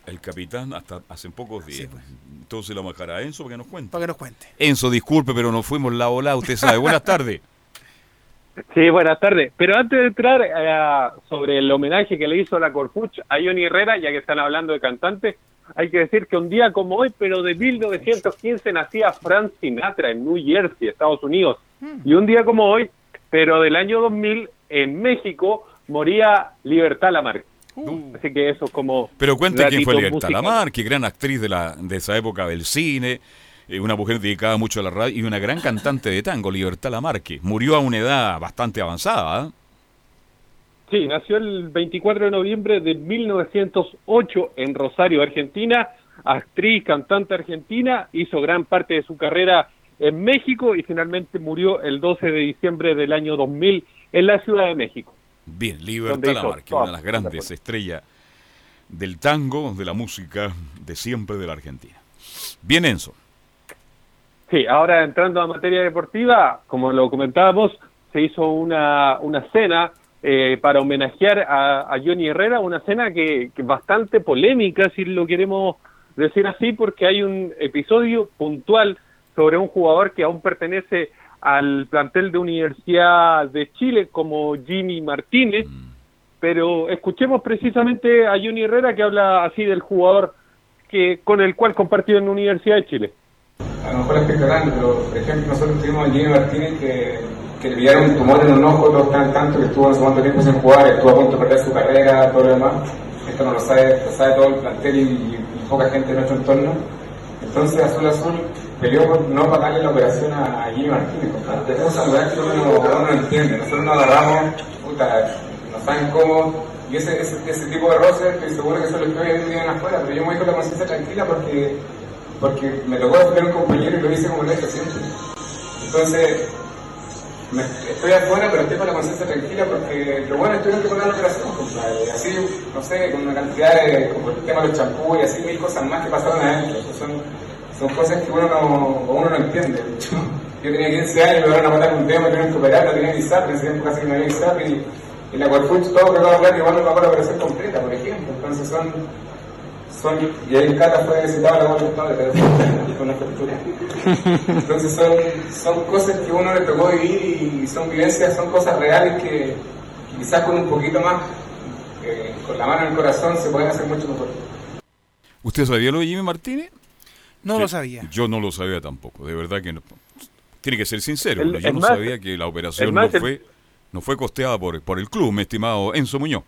El capitán hasta hace pocos días. pues. Entonces lo vamos a dejar a Enzo para que nos cuente. para que nos cuente. Enzo, disculpe, pero nos fuimos la ola, usted sabe. Buenas tardes. Sí, buenas tardes. Pero antes de entrar eh, sobre el homenaje que le hizo la Corpuch a Johnny Herrera, ya que están hablando de cantante, hay que decir que un día como hoy, pero de 1915, nacía Frank Sinatra en New Jersey, Estados Unidos. Y un día como hoy, pero del año 2000, en México, moría Libertad Lamarque. Así que eso es como... Pero cuente quién fue Libertad musical. Lamarque, gran actriz de, la, de esa época del cine, eh, una mujer dedicada mucho a la radio y una gran cantante de tango, Libertad Lamarque. Murió a una edad bastante avanzada. ¿eh? Sí, nació el 24 de noviembre de 1908 en Rosario, Argentina. Actriz, cantante argentina, hizo gran parte de su carrera en México y finalmente murió el 12 de diciembre del año 2000 en la Ciudad de México. Bien, Libertad Lamarque, una de las grandes estrellas del tango, de la música, de siempre de la Argentina. Bien, Enzo. Sí, ahora entrando a materia deportiva, como lo comentábamos, se hizo una, una cena eh, para homenajear a, a Johnny Herrera, una cena que, que bastante polémica, si lo queremos decir así, porque hay un episodio puntual sobre un jugador que aún pertenece al plantel de Universidad de Chile como Jimmy Martínez, pero escuchemos precisamente a Johnny Herrera que habla así del jugador que con el cual compartió en la Universidad de Chile. A lo mejor estoy cagando, pero por ejemplo nosotros tuvimos a Jimmy Martínez que, que le pillaron un tumor en un ojo, todo tan, tanto que estuvo no sé cuánto tiempo sin jugar, estuvo a punto de perder su carrera, todo lo demás. Esto no lo sabe, lo sabe todo el plantel y, y poca gente de nuestro entorno. Entonces Azul Azul peleó por no pagarle la operación a, a Jimmy Martínez. compadre. Esa es que uno no, uno no entiende. Nosotros nos agarramos, puta, no saben cómo. Y ese, ese, tipo de roces, estoy seguro que eso lo estoy viendo afuera, pero yo me voy con la conciencia tranquila porque, porque me tocó defender a un compañero y lo hice como lo he hecho siempre. Entonces, me- estoy afuera, pero estoy con la conciencia tranquila porque lo bueno que tuvieron que pagar la operación, compadre. Así, no sé, con una cantidad de, como el tema de los champús y así mil cosas más que pasaron adentro. Son, son cosas que uno no, uno no entiende. Yo tenía 15 años, me van a matar un tema, me tuvieron que operar, no tenía ISAP, en ese tiempo casi que no había ISAP y, y la Corfuch todo cagado de plata, igual no pagó la operación completa, por ejemplo. Entonces son, son, y ahí Cata fue visitado a la Padre, pero con la factura. Entonces son, son cosas que uno le tocó vivir y son vivencias, son cosas reales que quizás con un poquito más, eh, con la mano en el corazón, se pueden hacer mucho mejor. ¿Usted sabía lo de Jimmy Martínez? No Que lo sabía. Yo no lo sabía tampoco, de verdad que no. Tiene que ser sincero, El- yo el no más- sabía que la operación más- no fue no fue costeada por, por el club, mi estimado Enzo Muñoz.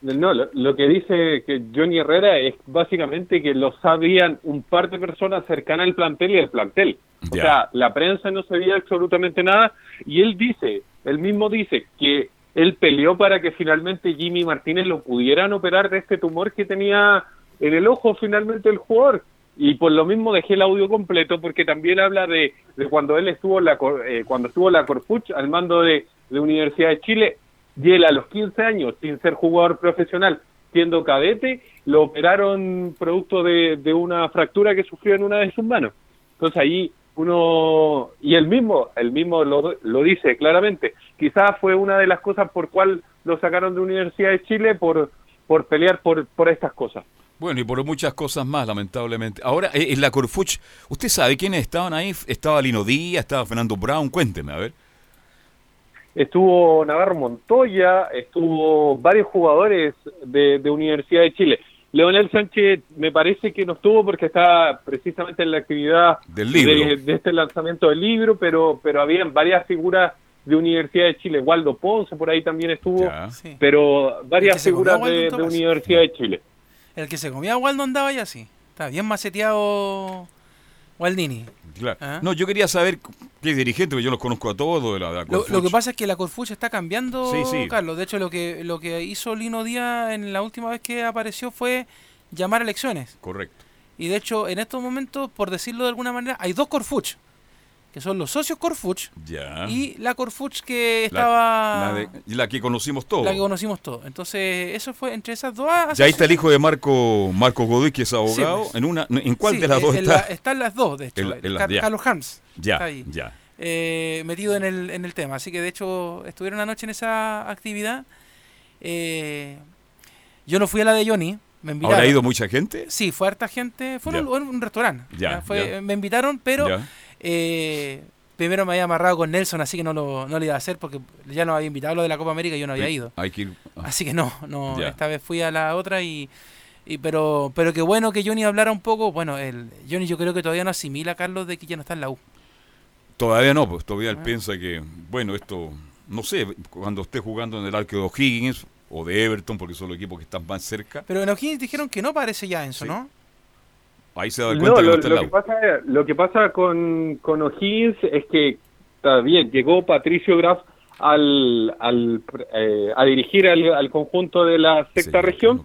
No, lo, lo que dice que Johnny Herrera es básicamente que lo sabían un par de personas cercanas al plantel y al plantel. O Ya. sea, la prensa no sabía absolutamente nada y él dice, él mismo dice que él peleó para que finalmente Jimmy Martínez lo pudieran operar de este tumor que tenía en el ojo finalmente el jugador. Y por lo mismo dejé el audio completo porque también habla de, de cuando él estuvo la, eh, cuando estuvo la Corfuch al mando de, de Universidad de Chile y él a los 15 años, sin ser jugador profesional, siendo cadete, lo operaron producto de, de una fractura que sufrió en una de sus manos. Entonces ahí uno, y él mismo, él mismo lo, lo dice claramente, quizás fue una de las cosas por cual lo sacaron de Universidad de Chile por, por pelear por, por estas cosas. Bueno, y por muchas cosas más, lamentablemente. Ahora, eh, en la Corfuch, ¿usted sabe quiénes estaban ahí? Estaba Lino Díaz, estaba Fernando Brown, cuénteme, a ver. estuvo Navarro Montoya, estuvo varios jugadores de, de Universidad de Chile. Leonel Sánchez me parece que no estuvo porque estaba precisamente en la actividad Del libro. De, de este lanzamiento del libro, pero pero habían varias figuras de Universidad de Chile. Waldo Ponce por ahí también estuvo, pero varias figuras de. Universidad de Chile. El que se comía a Waldo andaba ya así. Está bien maceteado Waldini. Claro. Ah. No, yo quería saber qué dirigente, porque yo los conozco a todos de la, de la Lo, que pasa es que la Corfuch está cambiando, Sí, sí. Carlos. De hecho, lo que, lo que hizo Lino Díaz en la última vez que apareció fue llamar a elecciones. Correcto. Y de hecho, en estos momentos, por decirlo de alguna manera, hay dos Corfuch. Que son los socios Corfuch Ya. y la Corfuch que estaba... La, de- la que conocimos todos. la que conocimos todos. Entonces, eso fue entre esas dos... ah, Ya ahí está el hijo de Marco Marco Godoy, que es abogado. pues. en una ¿En cuál Sí, de las dos en está? la- están las dos, de hecho. En las-. Carlos Harms. Ya, está ahí, ya. eh, metido en el, en el tema. Así que de hecho estuvieron anoche en esa actividad. Eh, yo no fui a la de Johnny. Me invitaron. ¿Habrá ido mucha gente? Sí, fue harta gente. Fue en un, restaurante. Ya. Me invitaron, pero. Eh, primero me había amarrado con Nelson, así que no lo, no lo iba a hacer porque ya nos había invitado a lo de la Copa América y yo no había Sí, ido. Hay que ir. ah. Así que no, no Ya. esta vez fui a la otra y, y pero pero qué bueno que Johnny hablara un poco. Bueno, el Johnny yo creo que todavía no asimila a Carlos de que ya no está en la U. Todavía no, pues todavía Ah. él piensa que, bueno, esto, no sé, cuando esté jugando en el arco de O'Higgins o de Everton, porque son los equipos que están más cerca, Pero en O'Higgins dijeron que no parece ya Enzo, ¿no? Ahí se da No, lo, está que pasa, lo que pasa con, con O'Higgins es que está bien, llegó Patricio Graf al, al, eh, a dirigir al, al conjunto de la sexta región,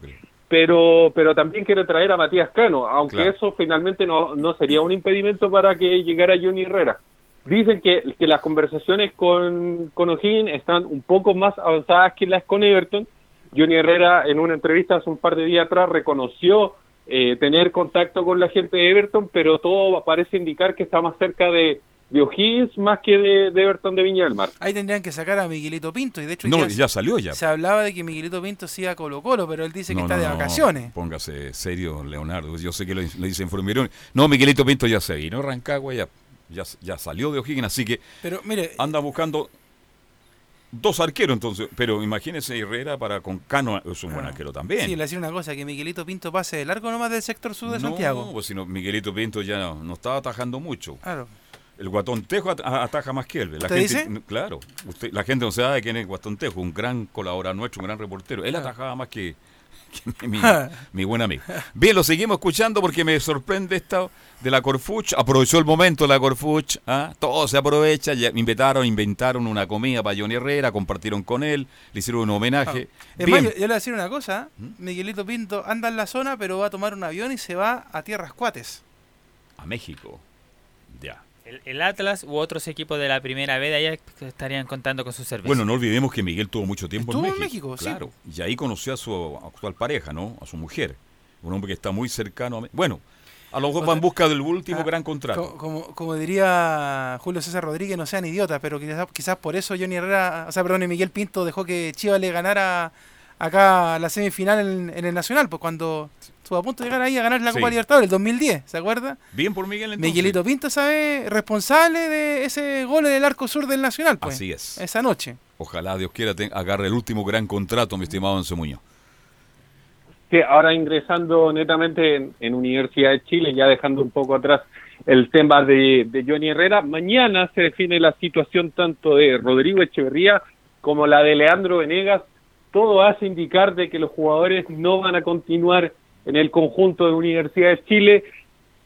pero pero también quiere traer a Matías Cano, aunque Claro. eso finalmente no, no sería un impedimento para que llegara Johnny Herrera. Dicen que, que las conversaciones con, con O'Higgins están un poco más avanzadas que las con Everton. Johnny Herrera en una entrevista hace un par de días atrás reconoció eh, tener contacto con la gente de Everton, pero todo parece indicar que está más cerca de, de O'Higgins más que de, de Everton de Viña del Mar. Ahí tendrían que sacar a Miguelito Pinto y de hecho No, ya, ya salió ya. se hablaba de que Miguelito Pinto se iba a Colo Colo, pero él dice que No, está no, de no, vacaciones. Póngase serio, Leonardo. Yo sé que lo, lo dicen Formigón. No, Miguelito Pinto ya se vino, a Rancagua ya, ya, ya salió de O'Higgins, así que Pero mire, anda buscando. Dos arqueros entonces, pero imagínese Herrera para con Cano es un buen arquero también. Sí, le decía una cosa, que Miguelito Pinto pase de largo nomás del sector sur de no, Santiago. pues no, Miguelito Pinto ya no, no estaba atajando mucho. Claro. El Guatón Tejo ataja más que él. La ¿Usted gente, dice? Claro. Usted, la gente no sabe quién es Guatón Tejo, un gran colaborador nuestro, un gran reportero. Él atajaba más que mi, mi buen amigo. Bien, lo seguimos escuchando porque me sorprende esto de la Corfuch. Aprovechó el momento la Corfuch. ¿ah? Todo se aprovecha. Ya inventaron, inventaron una comida para Johnny Herrera, compartieron con él, le hicieron un homenaje. Es más, yo, yo le voy a decir una cosa. Miguelito Pinto anda en la zona, pero va a tomar un avión y se va a Tierras Cuates. A México. Ya. El, el Atlas u otros equipos de la primera B de allá estarían contando con su servicio. Bueno, no olvidemos que Miguel tuvo mucho tiempo Estuvo en en México. México, sí. claro. Y ahí conoció a su actual pareja, ¿no? A su mujer. Un hombre que está muy cercano a... Bueno, a lo mejor va en busca del último Ah, gran contrato. Co- Como, como diría Julio César Rodríguez, no sean idiotas, pero quizás, quizás por eso Johnny Herrera, o sea, perdón, Miguel Pinto dejó que Chivas le ganara acá la semifinal en, en el Nacional, pues cuando estuvo a punto de llegar ahí a ganar la Sí. Copa Libertadores, el 2010, ¿se acuerda? Bien por Miguel entonces. Miguelito Pinto, ¿sabe? Responsable de ese gol en el arco sur del Nacional, pues. Así es. Esa noche. Ojalá Dios quiera te- agarre el último gran contrato, mi estimado Enzo Muñoz. Sí, ahora ingresando netamente en, en Universidad de Chile, ya dejando un poco atrás el tema de, de Johnny Herrera, mañana se define la situación tanto de Rodrigo Echeverría como la de Leandro Venegas. Todo hace indicar de que los jugadores no van a continuar en el conjunto de Universidad de Chile.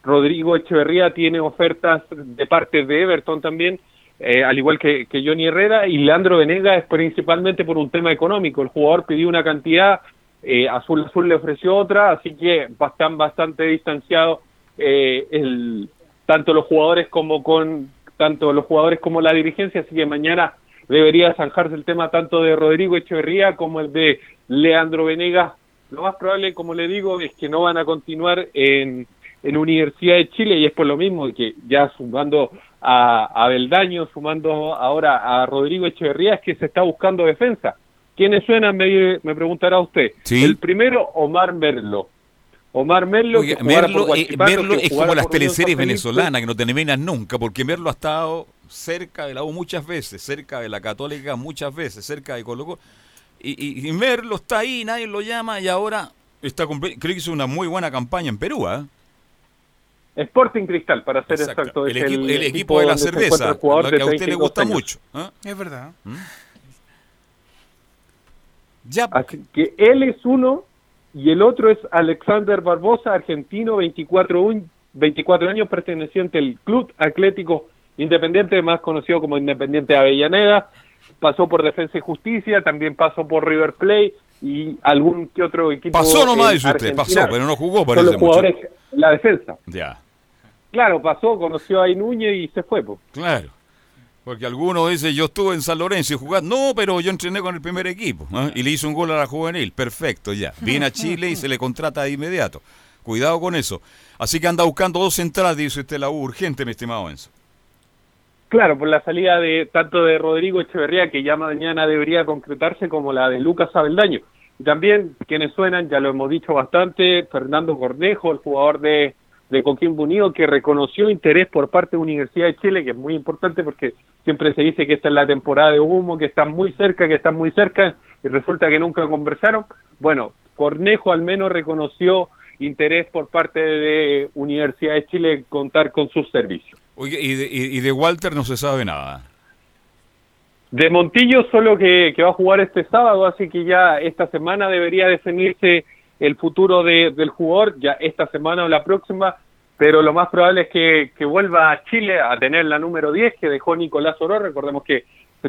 Rodrigo Echeverría tiene ofertas de parte de Everton también, eh, al igual que, que Johnny Herrera, y Leandro Venegas es principalmente por un tema económico. El jugador pidió una cantidad, eh, Azul Azul le ofreció otra, así que están bastante distanciados eh, el, tanto los jugadores como con tanto los jugadores como la dirigencia, así que mañana debería zanjarse el tema tanto de Rodrigo Echeverría como el de Leandro Venegas. Lo más probable, como le digo, es que no van a continuar en, en Universidad de Chile y es por lo mismo que ya sumando a, a Beldaño, sumando ahora a Rodrigo Echeverría, es que se está buscando defensa. ¿Quiénes suenan? Me, me preguntará usted. Sí. El primero, Omar Merlo. Omar Merlo, Oiga, que jugara Merlo, por eh, Merlo que es como las teleseries venezolanas que no terminan nunca, porque Merlo ha estado cerca de la U muchas veces, cerca de la Católica muchas veces, cerca de Colo Colo. Y, y, y Merlo está ahí, nadie lo llama y ahora está creo que hizo una muy buena campaña en Perú, ¿ah? Sporting Cristal, para ser Exacto. exacto. El es equipo- el equipo de la cerveza, el jugador que a usted le 32 gusta años. mucho. ¿ah? Es verdad. Ya. Así que él es uno y el otro es Alexander Barbosa, argentino, 24, un- 24 años, perteneciente al Club Atlético Independiente, más conocido como Independiente de Avellaneda. Pasó por Defensa y Justicia, también pasó por River Plate y algún que otro equipo. Pasó nomás, usted, pasó, pero no jugó, Son parece los mucho. jugadores, la defensa. Ya, Claro, pasó, conoció a Núñez y se fue. po. claro. Porque alguno dice, yo estuve en San Lorenzo y jugar. No, pero yo entrené con el primer equipo. Y le hizo un gol a la juvenil. Perfecto, ya. Viene a Chile y se le contrata de inmediato. Cuidado con eso. Así que anda buscando dos centrales, dice usted la U, urgente, mi estimado Enzo. Claro, por la salida de tanto de Rodrigo Echeverría, que ya mañana debería concretarse, como la de Lucas Abeldaño. Y también, quienes suenan, ya lo hemos dicho bastante, Fernando Cornejo, el jugador de, de Coquimbo Unido, que reconoció interés por parte de Universidad de Chile, que es muy importante porque siempre se dice que esta es la temporada de humo, que están muy cerca, que están muy cerca, y resulta que nunca conversaron. Bueno, Cornejo al menos reconoció interés por parte de Universidad de Chile contar con sus servicios. Oye, y de, y- de Walter no se sabe nada. De Montillo solo que, que va a jugar este sábado, así que ya esta semana debería definirse el futuro de- del jugador, ya esta semana o la próxima, pero lo más probable es que, vuelva a Chile a tener la número 10 que dejó Nicolás Oro, recordemos que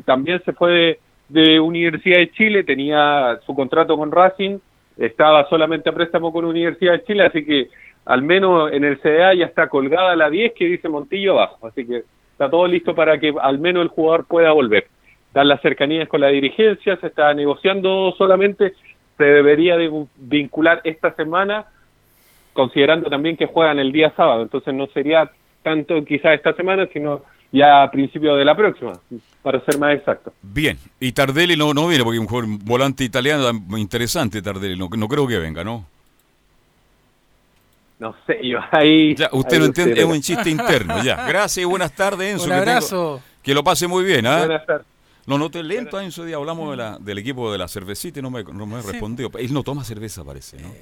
también se fue de Universidad de Chile, tenía su contrato con Racing, estaba solamente a préstamo con Universidad de Chile, así que al menos en el CDA ya está colgada la 10 que dice Montillo abajo, así que está todo listo para que al menos el jugador pueda volver. Están las cercanías con la dirigencia, se está negociando solamente, se debería de vincular esta semana, considerando también que juegan el día sábado, entonces no sería tanto quizás esta semana, sino ya a principio de la próxima, para ser más exacto. Bien, y Tardelli no, no viene porque un volante italiano interesante Tardelli, no, no creo que venga, ¿no? No sé, yo ahí... Ya, usted ahí no entiende, es un chiste interno, ya. Gracias y buenas tardes, Enzo. Un que abrazo. Que, lo pase muy bien, ¿ah? Buenas tardes. Lo noté lento ahí en su día. Hablamos de la, del equipo de la cervecita y no me, no me Sí. respondió. Él no toma cerveza, parece, ¿no?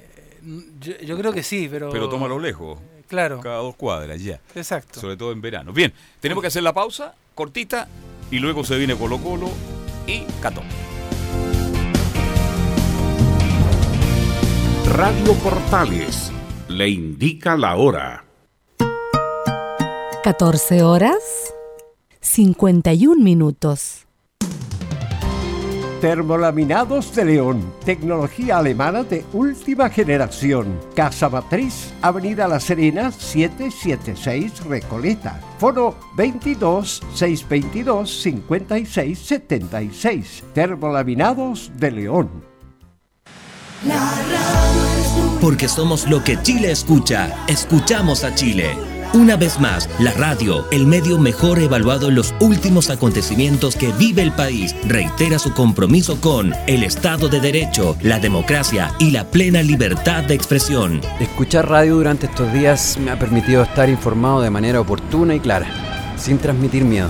Yo, yo creo que sí, pero. Pero toma a lo lejos. Claro. Cada dos cuadras ya. Exacto. Sobre todo en verano. Bien, tenemos que hacer la pausa cortita y luego se viene Colo Colo y Catón. Radio Portales le indica la hora. 14 horas 51 minutos. Termolaminados de León, tecnología alemana de última generación. Casa Matriz, Avenida La Serena, 776 Recoleta. Foro 22 622 56 76. Termolaminados de León. Porque somos lo que Chile escucha. Escuchamos a Chile. Una vez más, la radio, el medio mejor evaluado en los últimos acontecimientos que vive el país, reitera su compromiso con el Estado de Derecho, la democracia y la plena libertad de expresión. Escuchar radio durante estos días me ha permitido estar informado de manera oportuna y clara, sin transmitir miedo.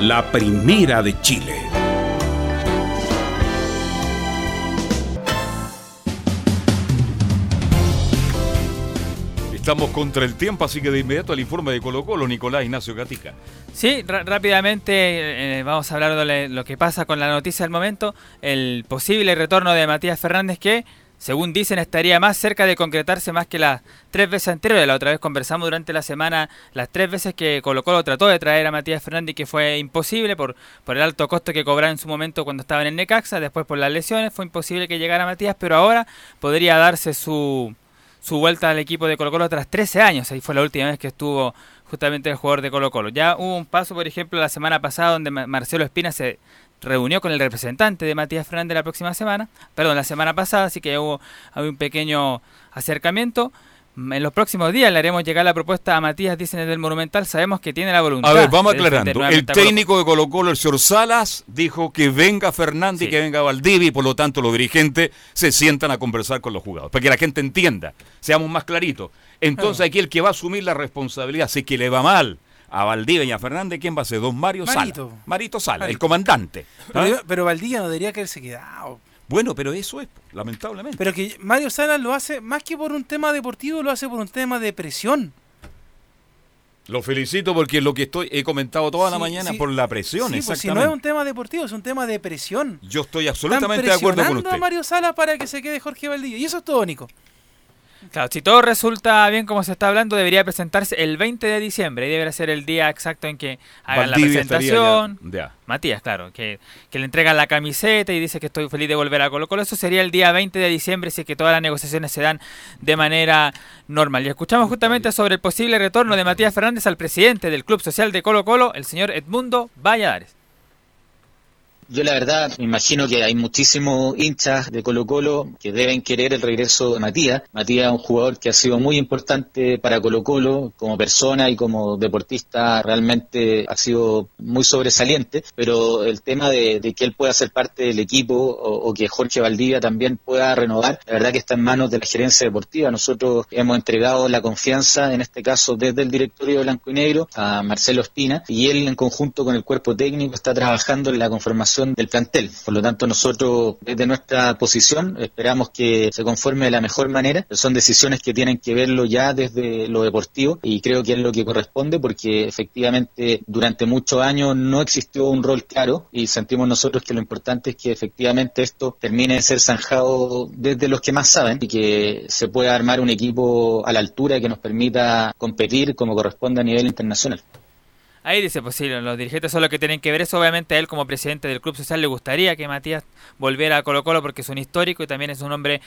la primera de Chile. Estamos contra el tiempo, así que de inmediato al informe de Colo Colo, Nicolás Ignacio Gatica. Sí, rápidamente eh, vamos a hablar de lo que pasa con la noticia del momento. El posible retorno de Matías Fernández que, según dicen, estaría más cerca de concretarse más que las tres veces anteriores. La otra vez conversamos durante la semana las tres veces que Colo Colo trató de traer a Matías Fernández que fue imposible por, por el alto costo que cobraba en su momento cuando estaba en el Necaxa. Después por las lesiones fue imposible que llegara Matías, pero ahora podría darse su su vuelta al equipo de Colo Colo tras 13 años. Ahí fue la última vez que estuvo justamente el jugador de Colo Colo. Ya hubo un paso, por ejemplo, la semana pasada donde Ma- Marcelo Espina se reunió con el representante de Matías Fernández la próxima semana, perdón, la semana pasada, así que hubo, hubo un pequeño acercamiento. Mm, En los próximos días le haremos llegar la propuesta a Matías, dicen desde el Monumental, sabemos que tiene la voluntad. A ver, vamos aclarando. El técnico de Colo Colo, el señor Salas, dijo que venga Fernández y que venga Valdivia y por lo tanto los dirigentes se sientan a conversar con los jugadores. Para que la gente entienda, seamos más claritos. Entonces aquí el que va a asumir la responsabilidad, si es que le va mal a Valdivia y a Fernández, ¿quién va a ser? Don Mario Marito. Sala. Marito Sala, el comandante. ¿Ah? Pero, Valdivia no debería haberse quedado. Bueno, pero eso es, lamentablemente. Pero que Mario Salas lo hace más que por un tema deportivo, lo hace por un tema de presión. Lo felicito porque lo que estoy he comentado toda la mañana sí. por la presión, Sí, pues si exactamente. no es un tema deportivo, es un tema de presión. Yo estoy Están absolutamente de acuerdo con usted. a Mario Salas para que se quede Jorge Valdivia. Y eso es todo, Nico. Claro, si todo resulta bien como se está hablando, debería presentarse el 20 de diciembre y debería ser el día exacto en que hagan Valdivia la presentación. ya- ya. Matías, claro, que, que le entregan la camiseta y dice que estoy feliz de volver a Colo Colo. Eso sería el día 20 de diciembre si es que todas las negociaciones se dan de manera normal. Y escuchamos justamente sobre el posible retorno de Matías Fernández al presidente del Club Social de Colo Colo, el señor Edmundo Valladares. Yo la verdad me imagino que hay muchísimos hinchas de Colo Colo que deben querer el regreso de Matías. Matías es un jugador que ha sido muy importante para Colo Colo como persona y como deportista realmente ha sido muy sobresaliente, pero el tema de, de que él pueda ser parte del equipo o, o, que Jorge Valdivia también pueda renovar, la verdad que está en manos de la gerencia deportiva. Nosotros hemos entregado la confianza, en este caso desde el directorio blanco y negro, a Marcelo Espina y él en conjunto con el cuerpo técnico está trabajando en la conformación del plantel. Por lo tanto, nosotros desde nuestra posición esperamos que se conforme de la mejor manera. Son decisiones que tienen que verlo ya desde lo deportivo y creo que es lo que corresponde porque efectivamente durante muchos años no existió un rol claro y sentimos nosotros que lo importante es que efectivamente esto termine de ser zanjado desde los que más saben y que se pueda armar un equipo a la altura que nos permita competir como corresponde a nivel internacional. Ahí dice, pues sí, los dirigentes son los que tienen que ver eso. Obviamente a él como presidente del club social le gustaría que Matías volviera a Colo Colo porque es un histórico y también es un hombre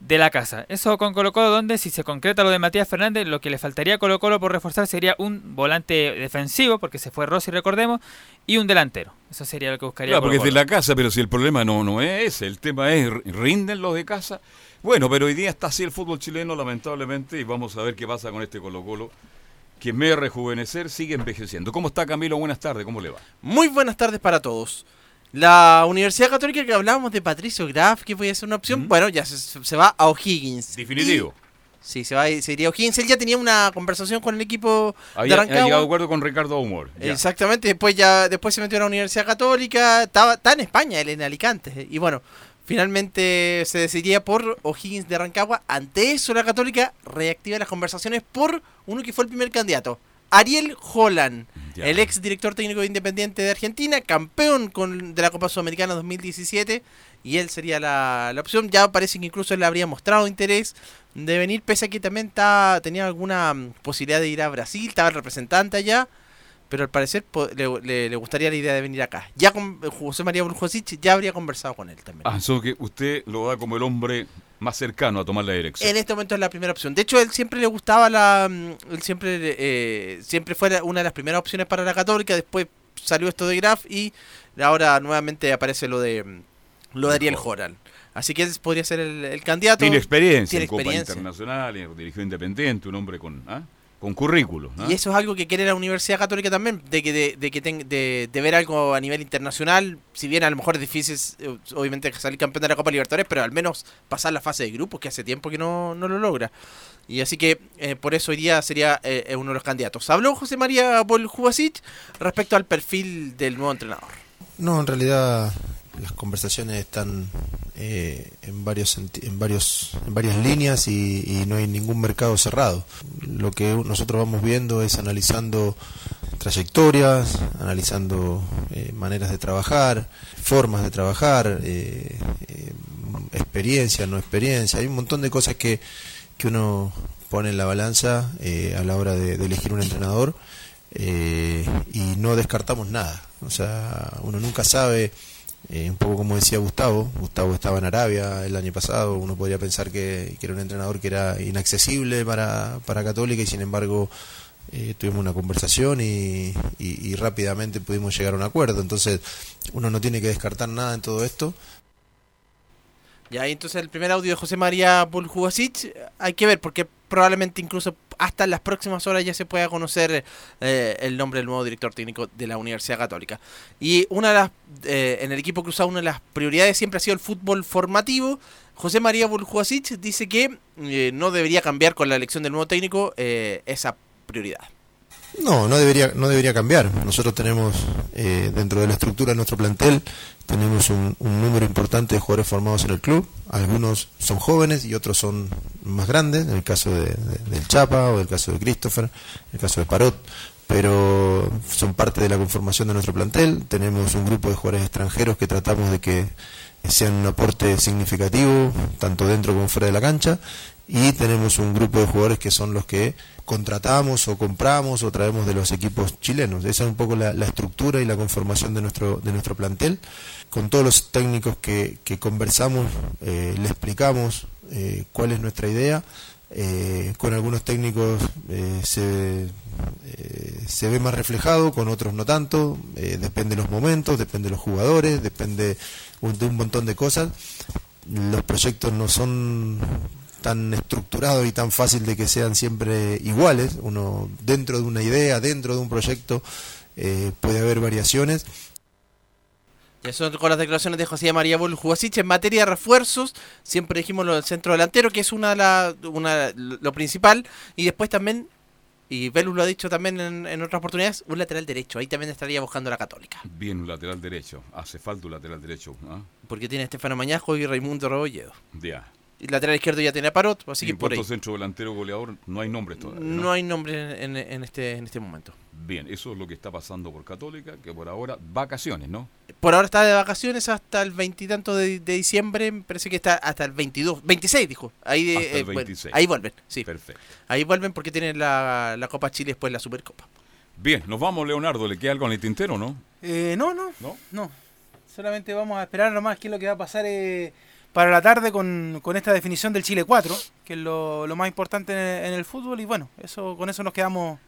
de la casa. Eso con Colo Colo, donde si se concreta lo de Matías Fernández, lo que le faltaría a Colo Colo por reforzar sería un volante defensivo, porque se fue Rossi, recordemos, y un delantero. Eso sería lo que buscaría. Claro, Colo porque es de la casa, pero si el problema no, no es ese, el tema es, rinden los de casa. Bueno, pero hoy día está así el fútbol chileno, lamentablemente, y vamos a ver qué pasa con este Colo Colo que en vez de rejuvenecer sigue envejeciendo. ¿Cómo está Camilo? Buenas tardes, ¿cómo le va? Muy buenas tardes para todos. La Universidad Católica que hablábamos de Patricio Graf, que podía ser una opción, bueno, ya se, se va a O'Higgins. Definitivo. Y- sí, se va se iría a O'Higgins. Él ya tenía una conversación con el equipo Había, Rancagua. llegado de acuerdo con Ricardo Humor. Exactamente, después ya después se metió a la Universidad Católica, estaba, está en España, él en Alicante. Y bueno, finalmente se decidía por O'Higgins de Rancagua. Ante eso la Católica reactiva las conversaciones por uno que fue el primer candidato. Ariel Holland, Ya. el ex director técnico de Independiente de Argentina, campeón con, de la Copa Sudamericana 2017, y él sería la, la opción. Ya parece que incluso él le habría mostrado interés de venir, pese a que también está, tenía alguna mm, posibilidad de ir a Brasil, estaba el representante allá, pero al parecer le, le- le gustaría la idea de venir acá. Ya con eh, José María Brujosic ya habría conversado con él también. Ah, eso que usted lo da como el hombre más cercano a tomar la dirección. En este momento es la primera opción. De hecho, él siempre le gustaba la. mm, Él siempre, eh, siempre fue una de las primeras opciones para la Católica. Después salió esto de Graf y ahora nuevamente aparece lo de mm, lo de Ariel Joral. Así que él podría ser el, el candidato. Tiene experiencia Tiene en Copa experiencia. Internacional, en- dirigió Independiente, un hombre con, ¿ah? Con currículo. ¿ah? Y eso es algo que quiere la Universidad Católica también, de que de, de que ten- de, de ver algo a nivel internacional, si bien a lo mejor es difícil, eh, obviamente, salir campeón de la Copa Libertadores, pero al menos pasar la fase de grupos, que hace tiempo que no, no lo logra. Y así que eh, por eso hoy día sería eh, eh, uno de los candidatos. Habló José María Boljubasic respecto al perfil del nuevo entrenador. No, en realidad las conversaciones están eh, en varios en varios en varias líneas y, y no hay ningún mercado cerrado. Lo que nosotros vamos viendo es analizando trayectorias, analizando eh, maneras de trabajar, formas de trabajar, eh, eh, experiencia, no experiencia. Hay un montón de cosas que, que uno pone en la balanza eh, a la hora de, de elegir un entrenador y no descartamos nada. O sea, uno nunca sabe, eh, un poco como decía Gustavo, Gustavo estaba en Arabia el año pasado, uno podría pensar que, que era un entrenador que era inaccesible para, para Católica y sin embargo eh, tuvimos una conversación y, y- y rápidamente pudimos llegar a un acuerdo. Entonces, uno no tiene que descartar nada en todo esto. Ya, entonces el primer audio de José María Buljubasic, hay que ver, porque probablemente incluso hasta las próximas horas ya se pueda conocer eh, el nombre del nuevo director técnico de la Universidad Católica. Y una de las, eh, en el equipo cruzado, una de las prioridades siempre ha sido el fútbol formativo. José María Buljubasic dice que eh, no debería cambiar con la elección del nuevo técnico eh, esa prioridad. No, no debería, no debería cambiar. Nosotros tenemos, eh, dentro de la estructura de nuestro plantel, tenemos un, un número importante de jugadores formados en el club. Algunos son jóvenes y otros son más grandes, en el caso de, de- del Chapa o el caso de Christopher, en el caso de Parot. Pero son parte de la conformación de nuestro plantel. Tenemos un grupo de jugadores extranjeros que tratamos de que sean un aporte significativo, tanto dentro como fuera de la cancha. Y tenemos un grupo de jugadores que son los que contratamos o compramos o traemos de los equipos chilenos. Esa es un poco la, estructura y la conformación de nuestro, de nuestro plantel. Con todos los técnicos que, que conversamos, eh, le explicamos eh, cuál es nuestra idea. Eh, con algunos técnicos se, se ve más reflejado, con otros no tanto, depende de los momentos, depende de los jugadores, depende de un montón de cosas. Los proyectos no son tan estructurados y tan fácil de que sean siempre iguales. Uno dentro de una idea, dentro de un proyecto, eh, puede haber variaciones. Ya son con las declaraciones de José María Jugasic en materia de refuerzos. Siempre dijimos lo del centro delantero, que es una, la, una lo principal. Y después también, y Velus lo ha dicho también en, en otras oportunidades, un lateral derecho. Ahí también estaría buscando la Católica. Bien, un lateral derecho. Hace falta un lateral derecho. ¿ah? Porque tiene a Estefano Mañajo y Raimundo Rebolledo. Ya. Y lateral izquierdo ya tiene a Parot, así Y que en por ahí. centro delantero goleador, no hay nombres todavía. No hay nombre en, en- en este, en este momento. Bien, eso es lo que está pasando por Católica, que por ahora, vacaciones, ¿no? Por ahora está de vacaciones hasta el veintitanto de, de diciembre, me parece que está hasta el 22, 26 dijo. Ahí, de- Hasta el eh, bueno, 26. ahí vuelven, sí. Perfecto. Ahí vuelven porque tienen la, la Copa Chile después la Supercopa. Bien, nos vamos, Leonardo. ¿Le queda algo en el tintero, no? Eh, no, no, ¿No? no. Solamente vamos a esperar nomás qué es lo que va a pasar eh, para la tarde con, con esta definición del Chile 4, que es lo, lo más importante en el, en el fútbol. Y bueno, eso con eso nos quedamos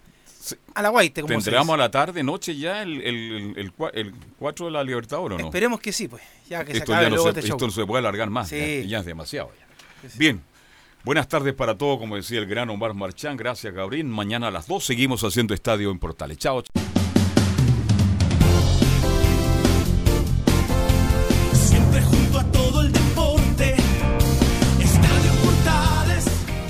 a la guaite, como se ¿Tendremos a la tarde, noche ya el, el, el, el cua- el 4 de la Libertadores o no? Esperemos que sí, pues. Ya que se esto acabe ya no luego se, este show. esto no se puede alargar más, Sí. ya, ya es demasiado. ya. Bien, buenas tardes para todos, como decía el gran Omar Marchán, gracias Gabriel. Mañana a las 2 seguimos haciendo estadio en Portales. Chao.